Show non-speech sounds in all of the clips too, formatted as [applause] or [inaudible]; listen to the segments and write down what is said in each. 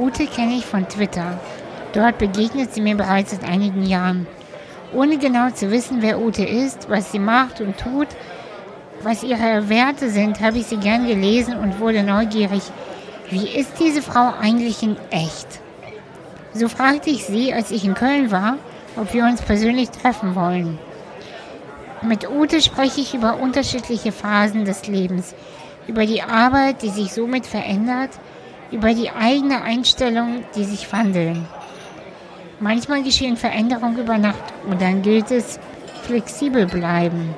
Ute kenne ich von Twitter. Dort begegnet sie mir bereits seit einigen Jahren. Ohne genau zu wissen, wer Ute ist, was sie macht und tut, was ihre Werte sind, habe ich sie gern gelesen und wurde neugierig. Wie ist diese Frau eigentlich in echt? So fragte ich sie, als ich in Köln war, ob wir uns persönlich treffen wollen. Mit Ute spreche ich über unterschiedliche Phasen des Lebens, über die Arbeit, die sich somit verändert, über die eigene Einstellung, die sich wandeln. Manchmal geschehen Veränderungen über Nacht und dann gilt es, flexibel bleiben.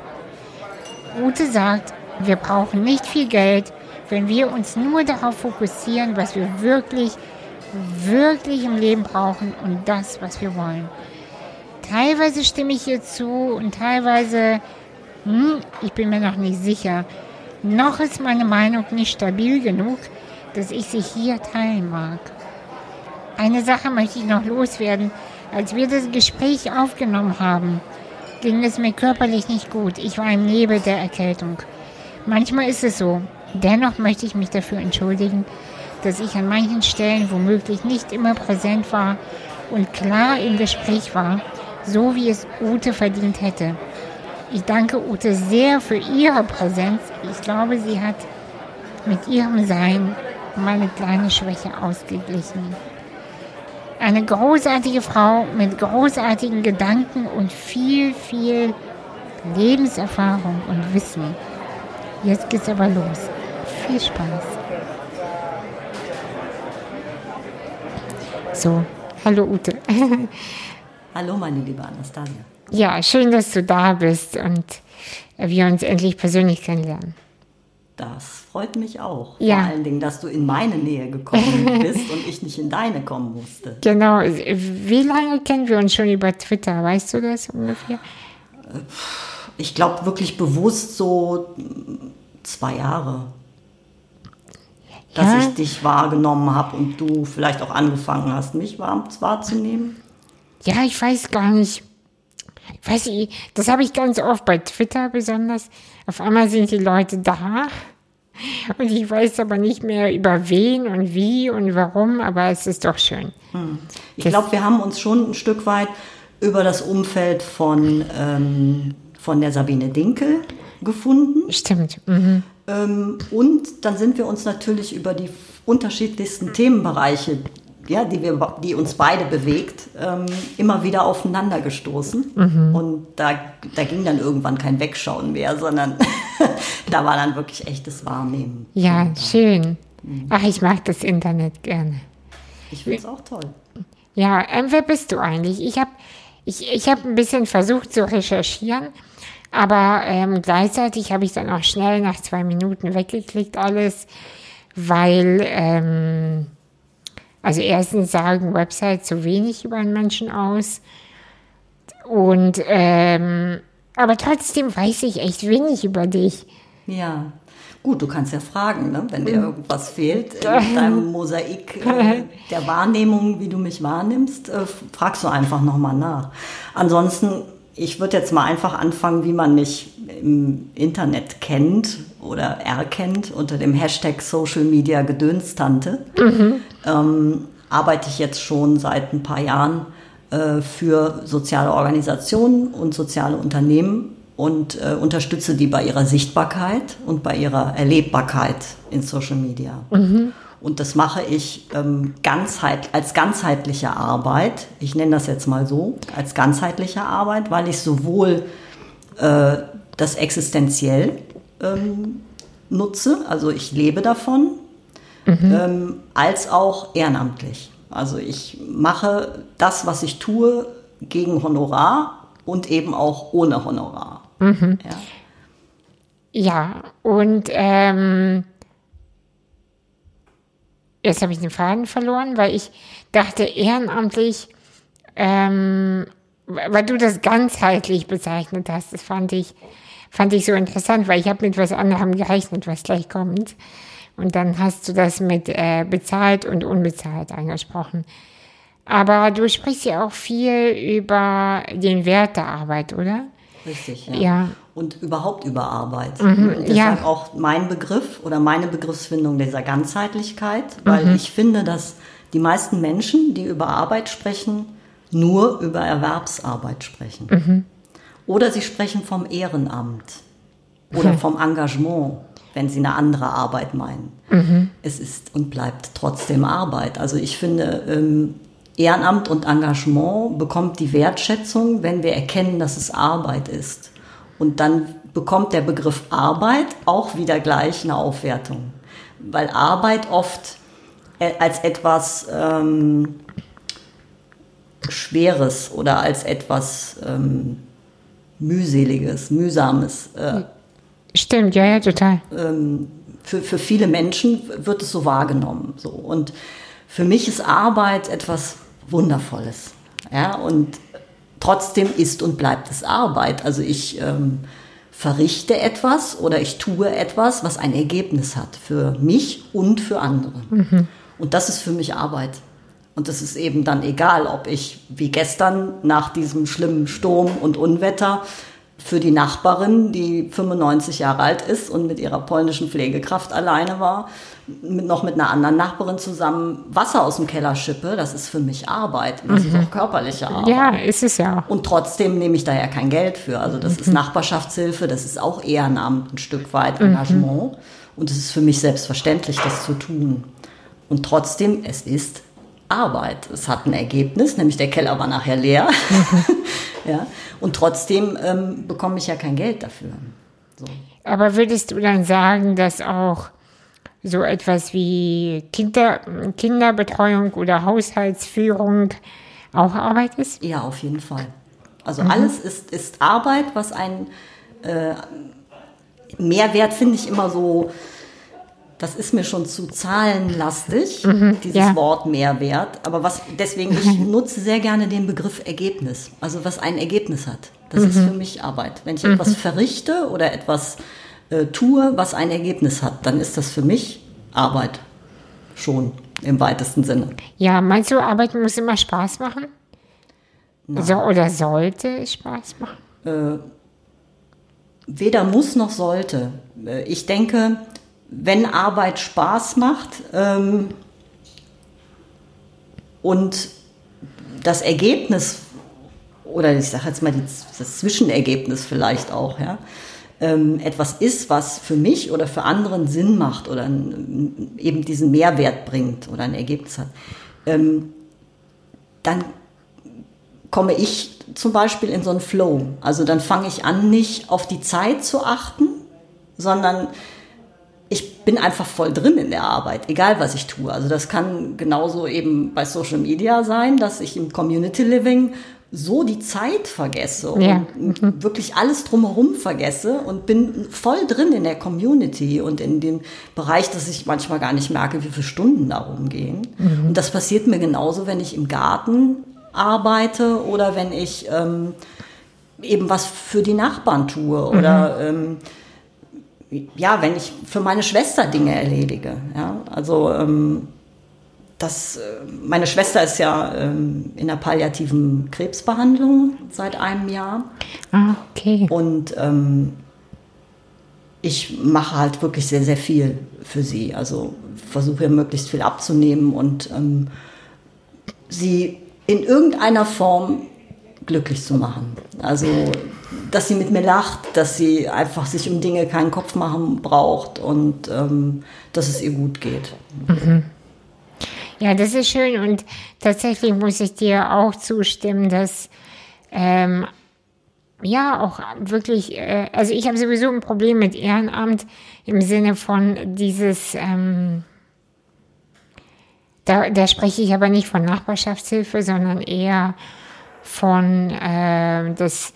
Ute sagt, wir brauchen nicht viel Geld, wenn wir uns nur darauf fokussieren, was wir wirklich, wirklich im Leben brauchen und das, was wir wollen. Teilweise stimme ich ihr zu und teilweise, hm, ich bin mir noch nicht sicher. Noch ist meine Meinung nicht stabil genug, dass ich sie hier teilen mag. Eine Sache möchte ich noch loswerden. Als wir das Gespräch aufgenommen haben, ging es mir körperlich nicht gut. Ich war im Nebel der Erkältung. Manchmal ist es so. Dennoch möchte ich mich dafür entschuldigen, dass ich an manchen Stellen womöglich nicht immer präsent war und klar im Gespräch war, so wie es Ute verdient hätte. Ich danke Ute sehr für ihre Präsenz. Ich glaube, sie hat mit ihrem Sein meine kleine Schwäche ausgeglichen. Eine großartige Frau mit großartigen Gedanken und viel, viel Lebenserfahrung und Wissen. Jetzt geht's aber los. Viel Spaß. So, hallo Ute. [laughs] hallo meine liebe Anastasia. Ja, schön, dass du da bist und wir uns endlich persönlich kennenlernen. Das freut mich auch. Ja. Vor allen Dingen, dass du in meine Nähe gekommen [laughs] bist und ich nicht in deine kommen musste. Genau. Wie lange kennen wir uns schon über Twitter? Weißt du das ungefähr? Ich glaube wirklich bewusst so zwei Jahre. Dass ja? ich dich wahrgenommen habe und du vielleicht auch angefangen hast, mich wahrzunehmen. Ja, ich weiß gar nicht. Weiß ich, das habe ich ganz oft bei Twitter besonders. Auf einmal sind die Leute da und ich weiß aber nicht mehr über wen und wie und warum, aber es ist doch schön. Hm. Ich glaube, wir haben uns schon ein Stück weit über das Umfeld von, ähm, von der Sabine Dinkel gefunden. Stimmt. Mhm. Ähm, und dann sind wir uns natürlich über die unterschiedlichsten Themenbereiche ja, die, wir, die uns beide bewegt, ähm, immer wieder aufeinander gestoßen. Mhm. Und da, da ging dann irgendwann kein Wegschauen mehr, sondern [laughs] da war dann wirklich echtes Wahrnehmen. Ja, und, schön. Mhm. Ach, ich mag das Internet gerne. Ich finde es auch toll. Ja, ähm, wer bist du eigentlich? Ich habe ich, ich hab ein bisschen versucht zu recherchieren, aber ähm, gleichzeitig habe ich dann auch schnell nach zwei Minuten weggeklickt alles, weil... Also erstens sagen Websites zu wenig über einen Menschen aus. Und ähm, aber trotzdem weiß ich echt wenig über dich. Ja. Gut, du kannst ja fragen, ne? wenn dir irgendwas fehlt in deinem [laughs] Mosaik äh, der Wahrnehmung, wie du mich wahrnimmst, äh, fragst du einfach nochmal nach. Ansonsten, ich würde jetzt mal einfach anfangen, wie man mich im Internet kennt oder erkennt unter dem Hashtag Social Media Gedönstante, mhm. Ähm, arbeite ich jetzt schon seit ein paar Jahren äh, für soziale Organisationen und soziale Unternehmen und äh, unterstütze die bei ihrer Sichtbarkeit und bei ihrer Erlebbarkeit in Social Media. Mhm. Und das mache ich ähm, ganzheit, als ganzheitliche Arbeit. Ich nenne das jetzt mal so, als ganzheitliche Arbeit, weil ich sowohl äh, das existenziell ähm, nutze, also ich lebe davon, mhm. ähm, als auch ehrenamtlich. Also ich mache das, was ich tue, gegen Honorar und eben auch ohne Honorar. Mhm. Ja. ja, und ähm, jetzt habe ich den Faden verloren, weil ich dachte, ehrenamtlich, ähm, weil du das ganzheitlich bezeichnet hast, das fand ich fand ich so interessant, weil ich habe mit was anderem gerechnet, was gleich kommt. Und dann hast du das mit äh, bezahlt und unbezahlt angesprochen. Aber du sprichst ja auch viel über den Wert der Arbeit, oder? Richtig, ja. ja. Und überhaupt über Arbeit. Mhm, deshalb ja. auch mein Begriff oder meine Begriffsfindung dieser Ganzheitlichkeit, weil mhm. ich finde, dass die meisten Menschen, die über Arbeit sprechen, nur über Erwerbsarbeit sprechen. Oder sie sprechen vom Ehrenamt oder vom Engagement, wenn sie eine andere Arbeit meinen. Es ist und bleibt trotzdem Arbeit. Also ich finde, ähm, Ehrenamt und Engagement bekommt die Wertschätzung, wenn wir erkennen, dass es Arbeit ist. Und dann bekommt der Begriff Arbeit auch wieder gleich eine Aufwertung. Weil Arbeit oft äh, als etwas ähm, Schweres oder als etwas ähm, mühseliges, mühsames. Äh, Stimmt, ja, ja, total. ähm, für, für viele Menschen wird es so wahrgenommen. So. Und für mich ist Arbeit etwas Wundervolles. Ja? Und trotzdem ist und bleibt es Arbeit. Also ich ähm, verrichte etwas oder ich tue etwas, was ein Ergebnis hat für mich und für andere. Und das ist für mich Arbeit. Und das ist eben dann egal, ob ich wie gestern nach diesem schlimmen Sturm und Unwetter für die Nachbarin, die 95 Jahre alt ist und mit ihrer polnischen Pflegekraft alleine war, mit, noch mit einer anderen Nachbarin zusammen Wasser aus dem Keller schippe, das ist für mich Arbeit. Das ist auch körperliche Arbeit. Ja, ist es ja. Und trotzdem nehme ich da ja kein Geld für. Also das ist Nachbarschaftshilfe, das ist auch Ehrenamt ein Stück weit, Engagement. Und es ist für mich selbstverständlich, das zu tun. Und trotzdem, es ist Arbeit. Es hat ein Ergebnis, nämlich der Keller war nachher leer. [laughs] ja. Und trotzdem ähm, bekomme ich ja kein Geld dafür. So. Aber würdest du dann sagen, dass auch so etwas wie Kinder, Kinderbetreuung oder Haushaltsführung auch Arbeit ist? Ja, auf jeden Fall. Also alles ist, ist Arbeit, was ein äh, Mehrwert finde ich immer so, das ist mir schon zu zahlenlastig, dieses ja. Wort Mehrwert. Aber was deswegen, ich [laughs] nutze sehr gerne den Begriff Ergebnis. Also was ein Ergebnis hat. Das ist für mich Arbeit. Wenn ich etwas verrichte oder etwas äh, tue, was ein Ergebnis hat, dann ist das für mich Arbeit. Schon im weitesten Sinne. Ja, meinst du, Arbeit muss immer Spaß machen? So, oder sollte Spaß machen? weder muss noch sollte. Äh, Ich denke, wenn Arbeit Spaß macht ähm, und das Ergebnis oder ich sage jetzt mal die, das Zwischenergebnis vielleicht auch, ja, ähm, etwas ist, was für mich oder für anderen Sinn macht oder ein, eben diesen Mehrwert bringt oder ein Ergebnis hat, ähm, dann komme ich zum Beispiel in so einen Flow. Also dann fange ich an, nicht auf die Zeit zu achten, sondern bin einfach voll drin in der Arbeit, egal was ich tue. Also das kann genauso eben bei Social Media sein, dass ich im Community Living so die Zeit vergesse und Ja. wirklich alles drumherum vergesse und bin voll drin in der Community und in dem Bereich, dass ich manchmal gar nicht merke, wie viele Stunden da rumgehen. Und das passiert mir genauso, wenn ich im Garten arbeite oder wenn ich ähm, eben was für die Nachbarn tue oder ähm, ja, wenn ich für meine Schwester Dinge erledige. Ja? Also ähm, das, äh, meine Schwester ist ja ähm, in der palliativen Krebsbehandlung seit einem Jahr Ah, okay. und ähm, ich mache halt wirklich sehr, sehr viel für sie. Also versuche ihr möglichst viel abzunehmen und ähm, sie in irgendeiner Form glücklich zu machen. Also, dass sie mit mir lacht, dass sie einfach sich um Dinge keinen Kopf machen braucht und ähm, dass es ihr gut geht. Ja, das ist schön und tatsächlich muss ich dir auch zustimmen, dass ähm, ja auch wirklich, äh, also ich habe sowieso ein Problem mit Ehrenamt im Sinne von dieses, ähm, da, da spreche ich aber nicht von Nachbarschaftshilfe, sondern eher von, äh, dass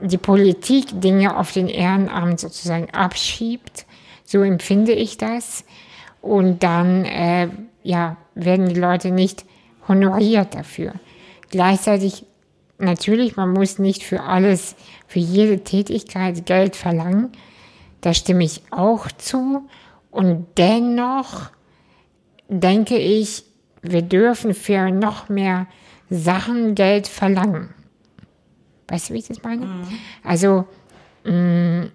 die Politik Dinge auf den Ehrenamt sozusagen abschiebt. So empfinde ich das. Und dann äh, ja, werden die Leute nicht honoriert dafür. Gleichzeitig natürlich, man muss nicht für alles, für jede Tätigkeit Geld verlangen. Da stimme ich auch zu. Und dennoch denke ich, wir dürfen für noch mehr Sachen Geld verlangen. Weißt du, wie ich das meine? Also, mh,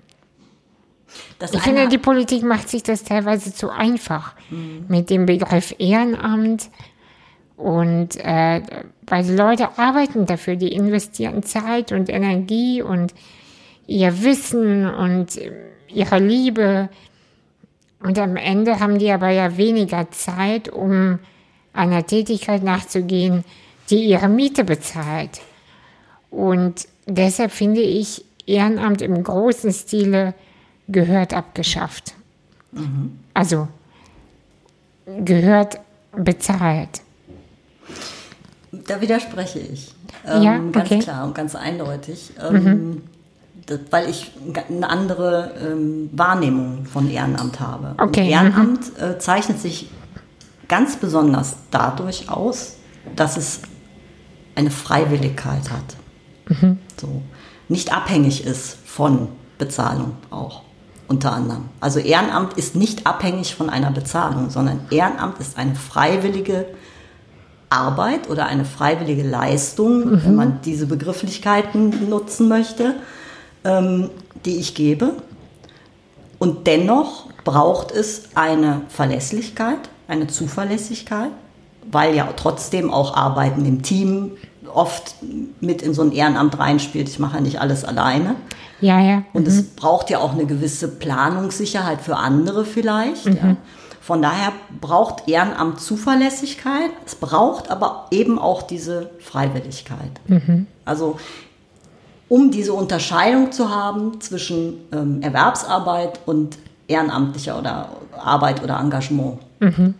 Das Ich finde, die Politik macht sich das teilweise zu einfach mit dem Begriff Ehrenamt. Und äh, weil die Leute arbeiten dafür, die investieren Zeit und Energie und ihr Wissen und äh, ihre Liebe. Und am Ende haben die aber ja weniger Zeit, um einer Tätigkeit nachzugehen, die ihre Miete bezahlt. Und deshalb finde ich, Ehrenamt im großen Stile gehört abgeschafft. Also gehört bezahlt. Da widerspreche ich. Ähm, Ja, Ganz okay. klar und ganz eindeutig. Ähm, das, weil ich eine andere ähm, Wahrnehmung von Ehrenamt habe. Okay, mhm. Ehrenamt äh, zeichnet sich ganz besonders dadurch aus, dass es eine Freiwilligkeit hat. Mhm. So. Nicht abhängig ist von Bezahlung auch. Unter anderem. Also Ehrenamt ist nicht abhängig von einer Bezahlung, sondern Ehrenamt ist eine freiwillige Arbeit oder eine freiwillige Leistung, wenn man diese Begrifflichkeiten nutzen möchte, ähm, die ich gebe. Und dennoch braucht es eine Verlässlichkeit, eine Zuverlässigkeit, weil ja trotzdem auch Arbeiten im Team oft mit in so ein Ehrenamt reinspielt. Ich mache ja nicht alles alleine. Ja, ja. Und es braucht ja auch eine gewisse Planungssicherheit für andere vielleicht. Ja. Von daher braucht Ehrenamt Zuverlässigkeit. Es braucht aber eben auch diese Freiwilligkeit. Also um diese Unterscheidung zu haben zwischen ähm, Erwerbsarbeit und ehrenamtlicher oder Arbeit oder Engagement.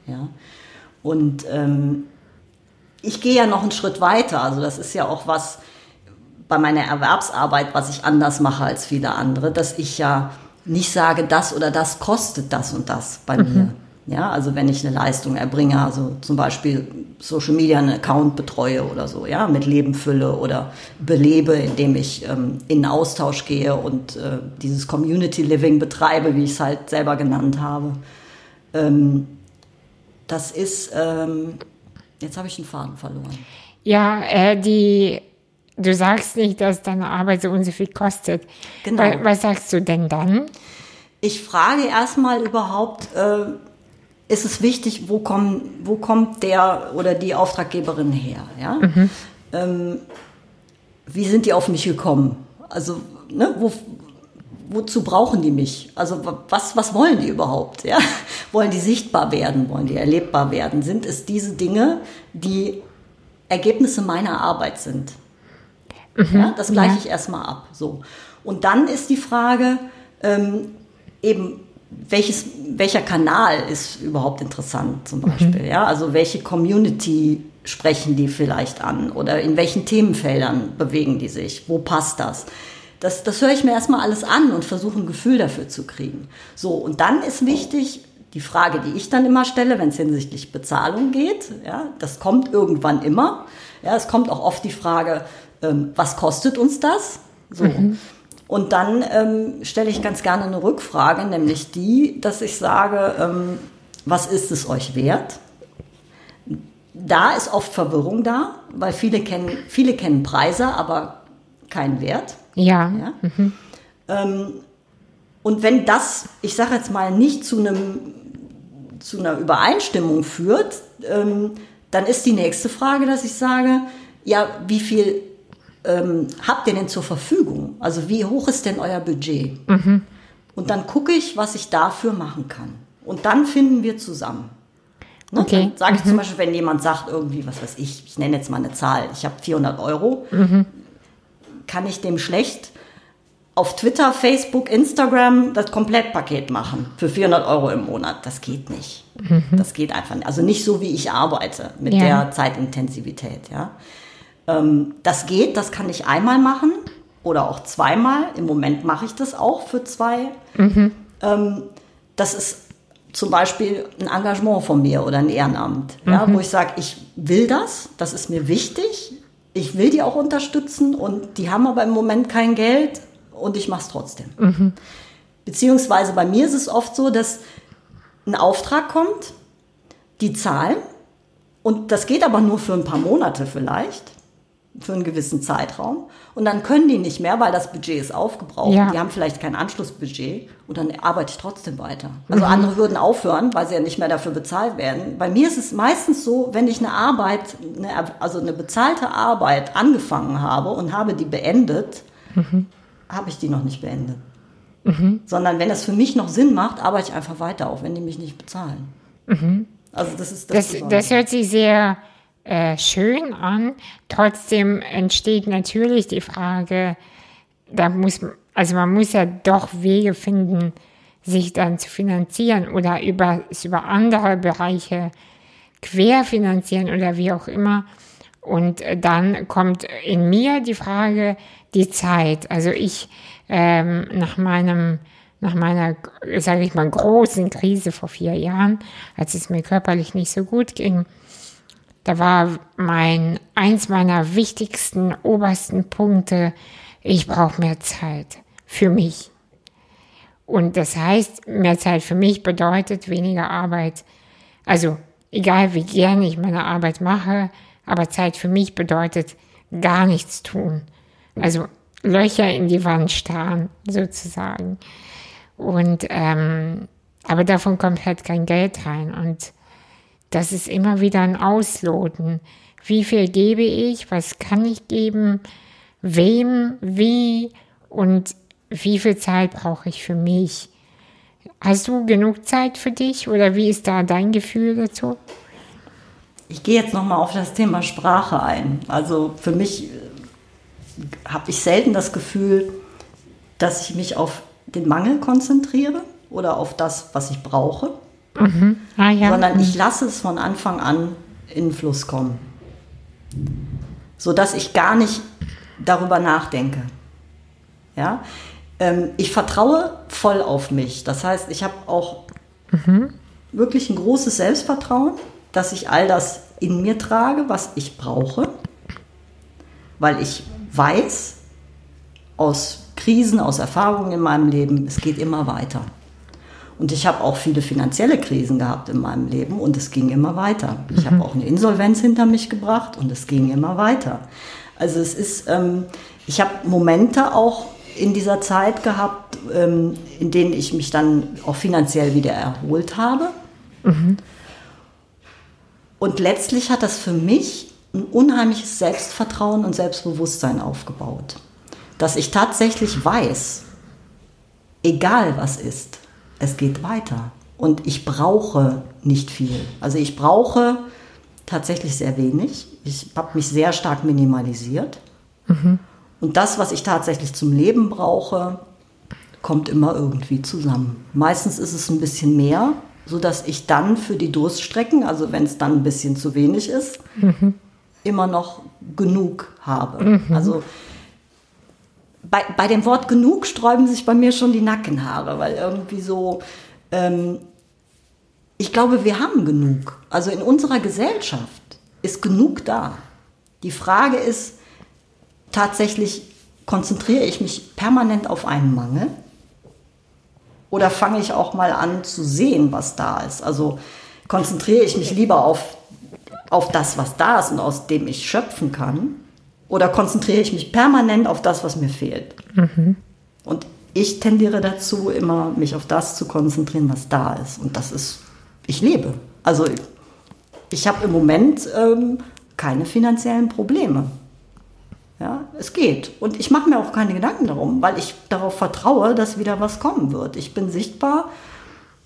Ja. Und ähm, ich gehe ja noch einen Schritt weiter. Also das ist ja auch was bei meiner Erwerbsarbeit, was ich anders mache als viele andere, dass ich ja nicht sage, das oder das kostet das und das bei mir. Ja, also wenn ich eine Leistung erbringe, also zum Beispiel Social Media einen Account betreue oder so, ja, mit Leben fülle oder belebe, indem ich ähm, in Austausch gehe und äh, dieses Community Living betreibe, wie ich es halt selber genannt habe. Ähm, das ist, ähm, jetzt habe ich den Faden verloren. Ja, äh, die, du sagst nicht, dass deine Arbeit so und so viel kostet. Genau. Wa- Was sagst du denn dann? Ich frage erstmal überhaupt, äh, ist es wichtig, wo, kommen, wo kommt der oder die Auftraggeberin her? Ja? Ähm, wie sind die auf mich gekommen? Also, ne, wo, wozu brauchen die mich? Also, wa- was, was wollen die überhaupt? Ja? [laughs] Wollen die sichtbar werden? Wollen die erlebbar werden? Sind es diese Dinge, die Ergebnisse meiner Arbeit sind? Ja, das gleiche ich erstmal ab. So. Und dann ist die Frage, ähm, eben, welches, welcher Kanal ist überhaupt interessant zum Beispiel? Ja? Also welche Community sprechen die vielleicht an oder in welchen Themenfeldern bewegen die sich? Wo passt das? Das, das höre ich mir erstmal alles an und versuche ein Gefühl dafür zu kriegen. So, und dann ist wichtig, die Frage, die ich dann immer stelle, wenn es hinsichtlich Bezahlung geht, ja, das kommt irgendwann immer. Ja, es kommt auch oft die Frage, ähm, was kostet uns das? So. Und dann ähm, stelle ich ganz gerne eine Rückfrage, nämlich die, dass ich sage, ähm, was ist es euch wert? Da ist oft Verwirrung da, weil viele kennen, viele kennen Preise, aber keinen Wert. Ja. Ja? Ähm, und wenn das, ich sage jetzt mal, nicht zu, einem, zu einer Übereinstimmung führt, ähm, dann ist die nächste Frage, dass ich sage, ja, wie viel ähm, habt ihr denn zur Verfügung? Also wie hoch ist denn euer Budget? Und dann gucke ich, was ich dafür machen kann. Und dann finden wir zusammen. Ne? Okay. Sage ich zum Beispiel, wenn jemand sagt irgendwie, was weiß ich, ich nenne jetzt mal eine Zahl, ich habe 400 Euro, kann ich dem schlecht auf Twitter, Facebook, Instagram das Komplettpaket machen für 400 Euro im Monat. Das geht nicht. Das geht einfach nicht. Also nicht so, wie ich arbeite mit Ja. der Zeitintensivität. Ja. Ähm, das geht, das kann ich einmal machen oder auch zweimal. Im Moment mache ich das auch für zwei. Ähm, das ist zum Beispiel ein Engagement von mir oder ein Ehrenamt, ja, wo ich sage, ich will das, das ist mir wichtig, ich will die auch unterstützen und die haben aber im Moment kein Geld und ich mache es trotzdem. Beziehungsweise bei mir ist es oft so, dass ein Auftrag kommt, die zahlen und das geht aber nur für ein paar Monate vielleicht. Für einen gewissen Zeitraum und dann können die nicht mehr, weil das Budget ist aufgebraucht. Ja. Die haben vielleicht kein Anschlussbudget und dann arbeite ich trotzdem weiter. Also andere würden aufhören, weil sie ja nicht mehr dafür bezahlt werden. Bei mir ist es meistens so, wenn ich eine Arbeit, eine, also eine bezahlte Arbeit angefangen habe und habe die beendet, habe ich die noch nicht beendet. Sondern wenn es für mich noch Sinn macht, arbeite ich einfach weiter, auch wenn die mich nicht bezahlen. Also das ist das, Das, das hört sich sehr äh, schön an. Trotzdem entsteht natürlich die Frage, da muss, also man muss ja doch Wege finden, sich dann zu finanzieren oder über, über andere Bereiche querfinanzieren oder wie auch immer. Und dann kommt in mir die Frage, die Zeit. Also ich ähm, nach meinem nach meiner, sage ich mal, großen Krise vor vier Jahren, als es mir körperlich nicht so gut ging, da war mein eins meiner wichtigsten, obersten Punkte, ich brauche mehr Zeit für mich. Und das heißt, mehr Zeit für mich bedeutet weniger Arbeit. Also egal wie gerne ich meine Arbeit mache, aber Zeit für mich bedeutet gar nichts tun. Also Löcher in die Wand starren, sozusagen. Und ähm, aber davon kommt halt kein Geld rein. Und das ist immer wieder ein Ausloten. Wie viel gebe ich? Was kann ich geben? Wem? Wie? Und wie viel Zeit brauche ich für mich? Hast du genug Zeit für dich oder wie ist da dein Gefühl dazu? Ich gehe jetzt nochmal auf das Thema Sprache ein. Also für mich habe ich selten das Gefühl, dass ich mich auf den Mangel konzentriere oder auf das, was ich brauche, Ah, ja. sondern ich lasse es von Anfang an in den Fluss kommen. Sodass ich gar nicht darüber nachdenke. Ja? Ähm, ich vertraue voll auf mich. Das heißt, ich habe auch wirklich ein großes Selbstvertrauen, dass ich all das in mir trage, was ich brauche, weil ich weiß aus Krisen, aus Erfahrungen in meinem Leben, es geht immer weiter. Und ich habe auch viele finanzielle Krisen gehabt in meinem Leben und es ging immer weiter. Ich habe auch eine Insolvenz hinter mich gebracht und es ging immer weiter. Also es ist, ähm, ich habe Momente auch in dieser Zeit gehabt, ähm, in denen ich mich dann auch finanziell wieder erholt habe. Und letztlich hat das für mich ein unheimliches Selbstvertrauen und Selbstbewusstsein aufgebaut. Dass ich tatsächlich weiß, egal was ist, es geht weiter. Und ich brauche nicht viel. Also ich brauche tatsächlich sehr wenig. Ich habe mich sehr stark minimalisiert. Und das, was ich tatsächlich zum Leben brauche, kommt immer irgendwie zusammen. Meistens ist es ein bisschen mehr, sodass ich dann für die Durststrecken, also wenn es dann ein bisschen zu wenig ist, immer noch genug habe. Also bei, bei dem Wort genug sträuben sich bei mir schon die Nackenhaare, weil irgendwie so, ähm, ich glaube, wir haben genug. Also in unserer Gesellschaft ist genug da. Die Frage ist tatsächlich, konzentriere ich mich permanent auf einen Mangel? Oder fange ich auch mal an zu sehen, was da ist? Also konzentriere ich mich lieber auf, auf das, was da ist und aus dem ich schöpfen kann? Oder konzentriere ich mich permanent auf das, was mir fehlt? Und ich tendiere dazu, immer mich auf das zu konzentrieren, was da ist. Und das ist, ich lebe. Also ich, ich habe im Moment ähm, keine finanziellen Probleme. Ja, es geht. Und ich mache mir auch keine Gedanken darum, weil ich darauf vertraue, dass wieder was kommen wird. Ich bin sichtbar.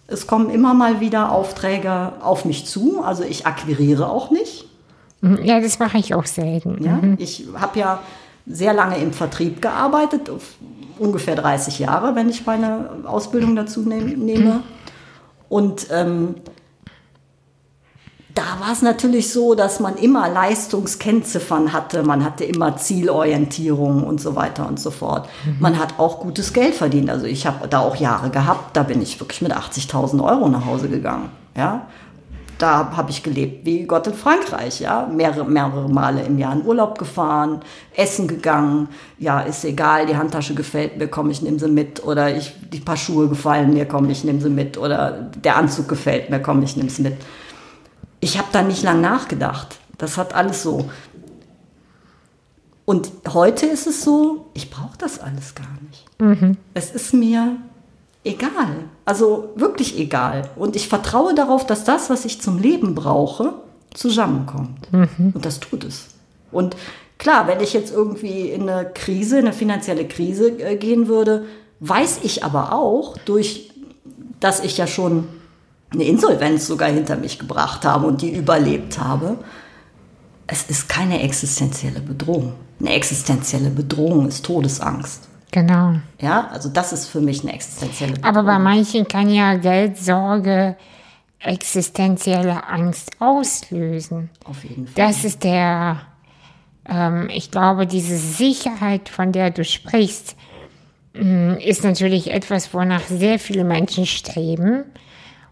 Es kommen immer mal wieder Aufträge auf mich zu. Also ich akquiriere auch nicht. Ja, das mache ich auch selten. Ja? Ich habe ja sehr lange im Vertrieb gearbeitet, ungefähr 30 Jahre, wenn ich meine Ausbildung dazu nehm, nehme. Und ähm, da war es natürlich so, dass man immer Leistungskennziffern hatte, man hatte immer Zielorientierung und so weiter und so fort. Man hat auch gutes Geld verdient. Also ich habe da auch Jahre gehabt, da bin ich wirklich mit 80.000 Euro nach Hause gegangen. Ja? Da habe ich gelebt wie Gott in Frankreich, ja, mehrere, mehrere Male im Jahr in Urlaub gefahren, essen gegangen, ja, ist egal, die Handtasche gefällt mir, komm, ich nehme sie mit, oder ich, die paar Schuhe gefallen mir, komm, ich nehme sie mit, oder der Anzug gefällt mir, komm, ich nehme es mit. Ich habe da nicht lang nachgedacht. Das hat alles so. Und heute ist es so, ich brauche das alles gar nicht. Es ist mir egal. Also wirklich egal. Und ich vertraue darauf, dass das, was ich zum Leben brauche, zusammenkommt. Und das tut es. Und klar, wenn ich jetzt irgendwie in eine Krise, in eine finanzielle Krise äh, gehen würde, weiß ich aber auch, durch, dass ich ja schon eine Insolvenz sogar hinter mich gebracht habe und die überlebt habe, es ist keine existenzielle Bedrohung. Eine existenzielle Bedrohung ist Todesangst. Genau. Ja, also das ist für mich eine existenzielle Bedrohung. Aber bei manchen kann ja Geldsorge existenzielle Angst auslösen. Auf jeden Fall. Das ist der, ähm, ich glaube, diese Sicherheit, von der du sprichst, mh, ist natürlich etwas, wonach sehr viele Menschen streben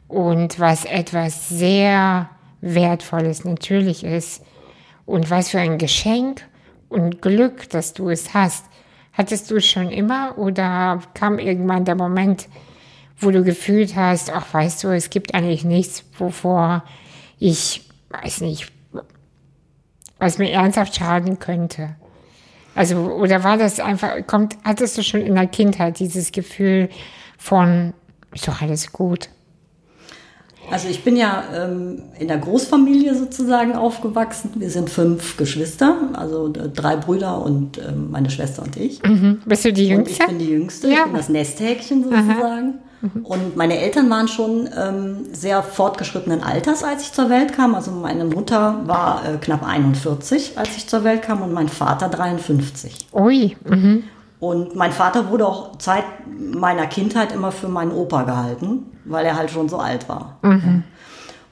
und was etwas sehr Wertvolles natürlich ist. Und was für ein Geschenk und Glück, dass du es hast. Hattest du es schon immer oder kam irgendwann der Moment, wo du gefühlt hast, ach weißt du, es gibt eigentlich nichts, wovor ich, weiß nicht, was mir ernsthaft schaden könnte? Also, oder war das einfach, kommt, hattest du schon in der Kindheit dieses Gefühl von, ist doch alles gut? Also ich bin ja ähm, in der Großfamilie sozusagen aufgewachsen. Wir sind fünf Geschwister, also drei Brüder und ähm, meine Schwester und ich. Mhm. Bist du die Und ich Jüngste? bin die Jüngste, Ja. ich bin das Nesthäkchen sozusagen. Und meine Eltern waren schon ähm, sehr fortgeschrittenen Alters, als ich zur Welt kam. Also meine Mutter war äh, knapp 41, als ich zur Welt kam und mein Vater 53. Ui, mhm. Und mein Vater wurde auch Zeit meiner Kindheit immer für meinen Opa gehalten, weil er halt schon so alt war.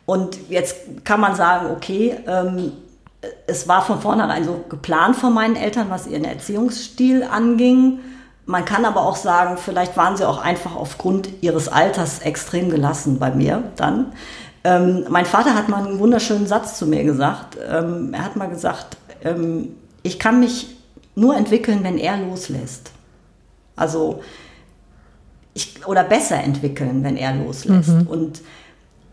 Und jetzt kann man sagen, okay, ähm, es war von vornherein so geplant von meinen Eltern, was ihren Erziehungsstil anging. Man kann aber auch sagen, vielleicht waren sie auch einfach aufgrund ihres Alters extrem gelassen bei mir dann. Ähm, mein Vater hat mal einen wunderschönen Satz zu mir gesagt. Ähm, er hat mal gesagt, ähm, ich kann mich nur entwickeln, wenn er loslässt. Also ich, oder besser entwickeln, wenn er loslässt. Und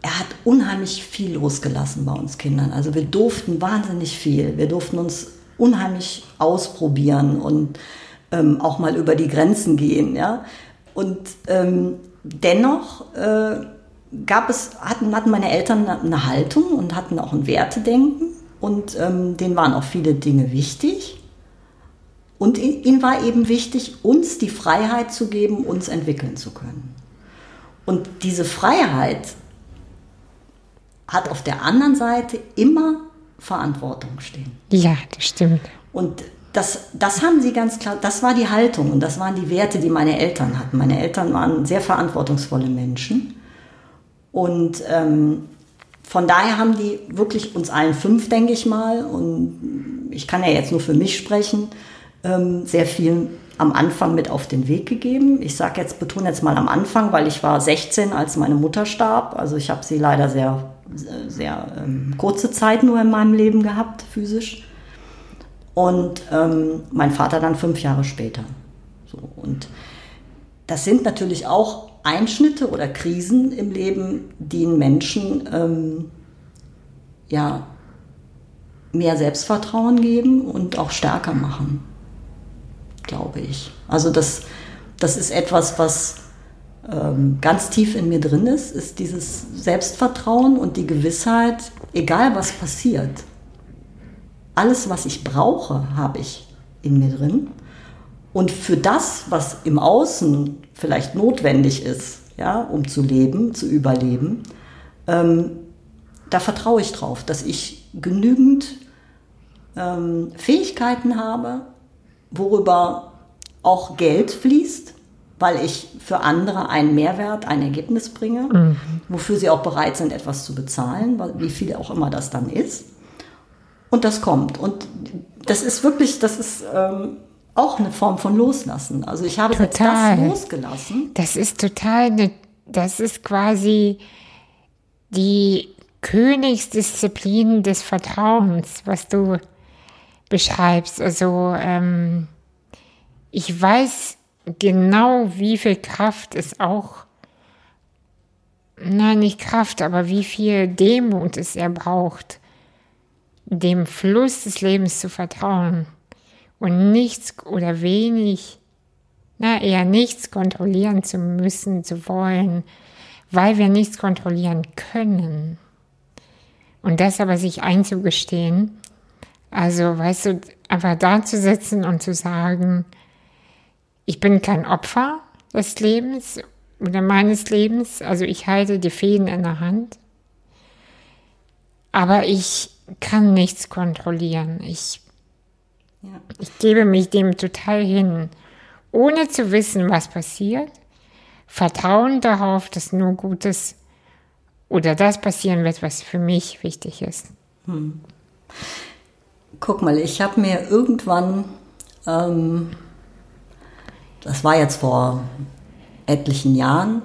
er hat unheimlich viel losgelassen bei uns Kindern. Also wir durften wahnsinnig viel. Wir durften uns unheimlich ausprobieren und ähm, auch mal über die Grenzen gehen. Ja? Und ähm, dennoch äh, gab es, hatten, hatten meine Eltern eine- eine Haltung und hatten auch ein Wertedenken. Und ähm, denen waren auch viele Dinge wichtig. Und i- ihnen war eben wichtig, uns die Freiheit zu geben, uns entwickeln zu können. Und diese Freiheit hat auf der anderen Seite immer Verantwortung stehen. ja, das stimmt. Und das, das haben sie ganz klar, das war die Haltung und das waren die Werte, die meine Eltern hatten. Meine Eltern waren sehr verantwortungsvolle Menschen. Und ähm, von daher haben die wirklich uns allen fünf, denke ich mal, und ich kann ja jetzt nur für mich sprechen, ähm, sehr viel am Anfang mit auf den Weg gegeben. Ich sage jetzt, betone jetzt mal am Anfang, weil ich war 16, als meine Mutter starb. Also ich habe sie leider sehr, sehr ähm, kurze Zeit nur in meinem Leben gehabt, physisch. Und ähm, mein Vater dann fünf Jahre später. So, und das sind natürlich auch Einschnitte oder Krisen im Leben, die einen Menschen ähm, ja, mehr Selbstvertrauen geben und auch stärker machen, glaube ich. Also das, das ist etwas, was ähm, ganz tief in mir drin ist, ist dieses Selbstvertrauen und die Gewissheit, egal was passiert, alles, was ich brauche, habe ich in mir drin. Und für das, was im Außen vielleicht notwendig ist, ja, um zu leben, zu überleben, ähm, da vertraue ich drauf, dass ich genügend ähm, Fähigkeiten habe, worüber auch Geld fließt, weil ich für andere einen Mehrwert, ein Ergebnis bringe, wofür sie auch bereit sind, etwas zu bezahlen, weil- wie viel auch immer das dann ist. Und das kommt. Und das ist wirklich, das ist ähm, auch eine Form von Loslassen. Also ich habe Total. das losgelassen. Das ist total, ne, das ist quasi die Königsdisziplin des Vertrauens, was du beschreibst. Also ähm, ich weiß genau, wie viel Kraft es auch, nein, nicht Kraft, aber wie viel Demut es er braucht, dem Fluss des Lebens zu vertrauen und nichts oder wenig, na eher nichts kontrollieren zu müssen, zu wollen, weil wir nichts kontrollieren können. Und das aber sich einzugestehen, also weißt du, einfach da zu sitzen und zu sagen, ich bin kein Opfer des Lebens oder meines Lebens, also ich halte die Fäden in der Hand, aber ich kann nichts kontrollieren. Ich, ja. ich gebe mich dem total hin, ohne zu wissen, was passiert, vertrauen darauf, dass nur Gutes oder das passieren wird, was für mich wichtig ist. Hm. Guck mal, ich habe mir irgendwann, ähm, das war jetzt vor etlichen Jahren,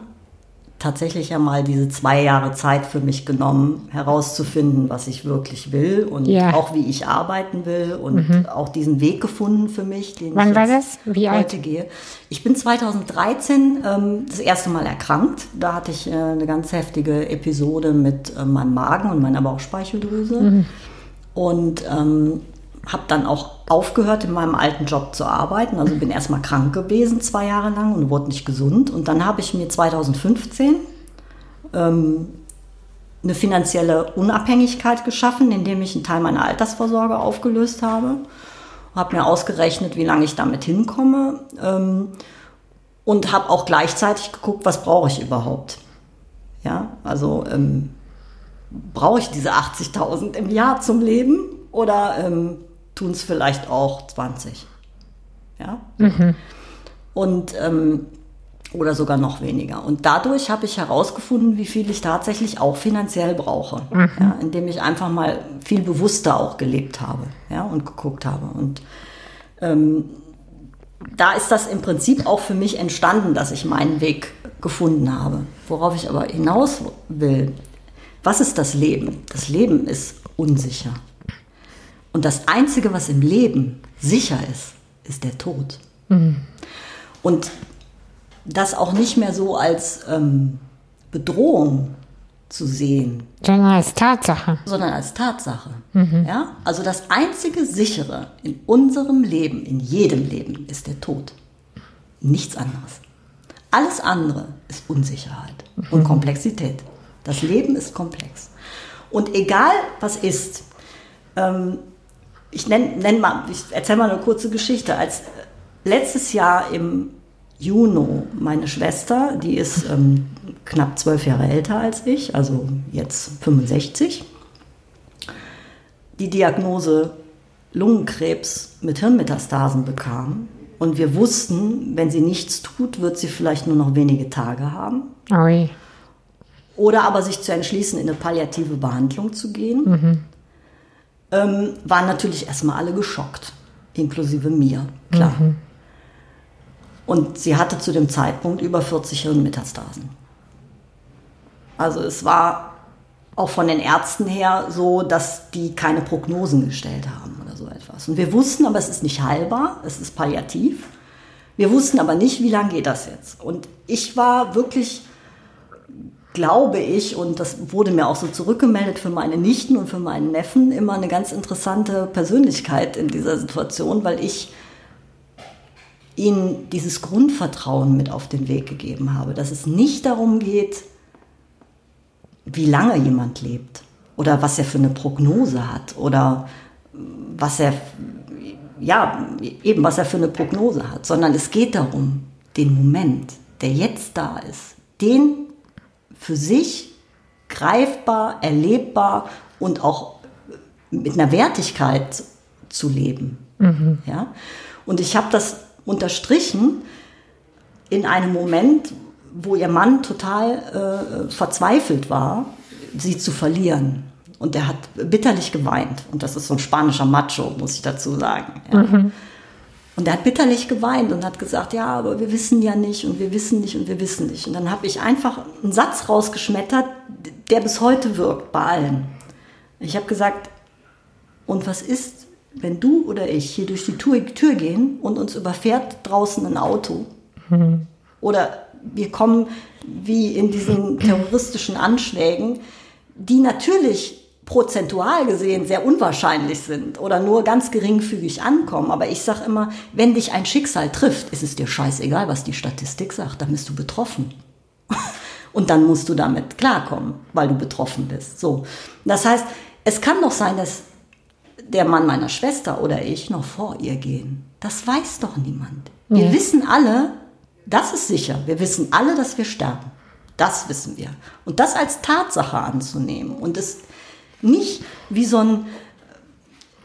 tatsächlich ja mal diese zwei Jahre Zeit für mich genommen, herauszufinden, was ich wirklich will und ja. auch wie ich arbeiten will und mhm. auch diesen Weg gefunden für mich, den Wann ich war das? Wie heute alt? gehe. Ich bin 2013 ähm, das erste Mal erkrankt. Da hatte ich äh, eine ganz heftige Episode mit äh, meinem Magen und meiner Bauchspeicheldrüse. Mhm. Und ähm, habe dann auch aufgehört, in meinem alten Job zu arbeiten. Also bin erstmal krank gewesen, zwei Jahre lang und wurde nicht gesund. Und dann habe ich mir 2015 ähm, eine finanzielle Unabhängigkeit geschaffen, indem ich einen Teil meiner Altersvorsorge aufgelöst habe. Habe mir ausgerechnet, wie lange ich damit hinkomme. Ähm, und habe auch gleichzeitig geguckt, was brauche ich überhaupt. Ja, also ähm, brauche ich diese 80.000 im Jahr zum Leben oder ähm, tun es vielleicht auch 20. Ja? Mhm. Und ähm, oder sogar noch weniger. Und dadurch habe ich herausgefunden, wie viel ich tatsächlich auch finanziell brauche, mhm. ja, indem ich einfach mal viel bewusster auch gelebt habe ja, und geguckt habe. Und ähm, da ist das im Prinzip auch für mich entstanden, dass ich meinen Weg gefunden habe. Worauf ich aber hinaus will, was ist das Leben? Das Leben ist unsicher. Und das Einzige, was im Leben sicher ist, ist der Tod. Mhm. Und das auch nicht mehr so als ähm, Bedrohung zu sehen. Sondern als Tatsache. Sondern als Tatsache. Mhm. Ja? Also das einzige sichere in unserem Leben, in jedem Leben, ist der Tod. Nichts anderes. Alles andere ist Unsicherheit mhm. und Komplexität. Das Leben ist komplex. Und egal was ist, ähm, ich nenn mal, ich erzähle mal eine kurze Geschichte. Als letztes Jahr im Juni meine Schwester, die ist ähm, knapp zwölf Jahre älter als ich, also jetzt 65, die Diagnose Lungenkrebs mit Hirnmetastasen bekam. Und wir wussten, wenn sie nichts tut, wird sie vielleicht nur noch wenige Tage haben. Oi. Oder aber sich zu entschließen, in eine palliative Behandlung zu gehen. Mhm ähm, waren natürlich erstmal alle geschockt, inklusive mir, klar. Mhm. Und sie hatte zu dem Zeitpunkt über 40 Hirnmetastasen. Also es war auch von den Ärzten her so, dass die keine Prognosen gestellt haben oder so etwas. Und wir wussten aber, es ist nicht heilbar, es ist palliativ. Wir wussten aber nicht, wie lange geht das jetzt. Und ich war wirklich glaube ich, und das wurde mir auch so zurückgemeldet für meine Nichten und für meinen Neffen, immer eine ganz interessante Persönlichkeit in dieser Situation, weil ich ihnen dieses Grundvertrauen mit auf den Weg gegeben habe, dass es nicht darum geht, wie lange jemand lebt oder was er für eine Prognose hat oder was er, ja, eben was er für eine Prognose hat, sondern es geht darum, den Moment, der jetzt da ist, den für sich greifbar, erlebbar und auch mit einer Wertigkeit zu leben. Mhm. Ja? Und ich habe das unterstrichen in einem Moment, wo ihr Mann total äh, verzweifelt war, sie zu verlieren. Und er hat bitterlich geweint. Und das ist so ein spanischer Macho, muss ich dazu sagen. Ja. Mhm. Und er hat bitterlich geweint und hat gesagt, ja, aber wir wissen ja nicht und wir wissen nicht und wir wissen nicht. Und dann habe ich einfach einen Satz rausgeschmettert, der bis heute wirkt bei allen. Ich habe gesagt, und was ist, wenn du oder ich hier durch die Tür, Tür gehen und uns überfährt draußen ein Auto? Mhm. Oder wir kommen wie in diesen terroristischen Anschlägen, die natürlich prozentual gesehen sehr unwahrscheinlich sind oder nur ganz geringfügig ankommen. Aber ich sage immer, wenn dich ein Schicksal trifft, ist es dir scheißegal, was die Statistik sagt, dann bist du betroffen. [laughs] Und dann musst du damit klarkommen, weil du betroffen bist. So. Das heißt, es kann doch sein, dass der Mann meiner Schwester oder ich noch vor ihr gehen. Das weiß doch niemand. Wir wissen alle, das ist sicher. Wir wissen alle, dass wir sterben. Das wissen wir. Und das als Tatsache anzunehmen und es nicht wie so ein,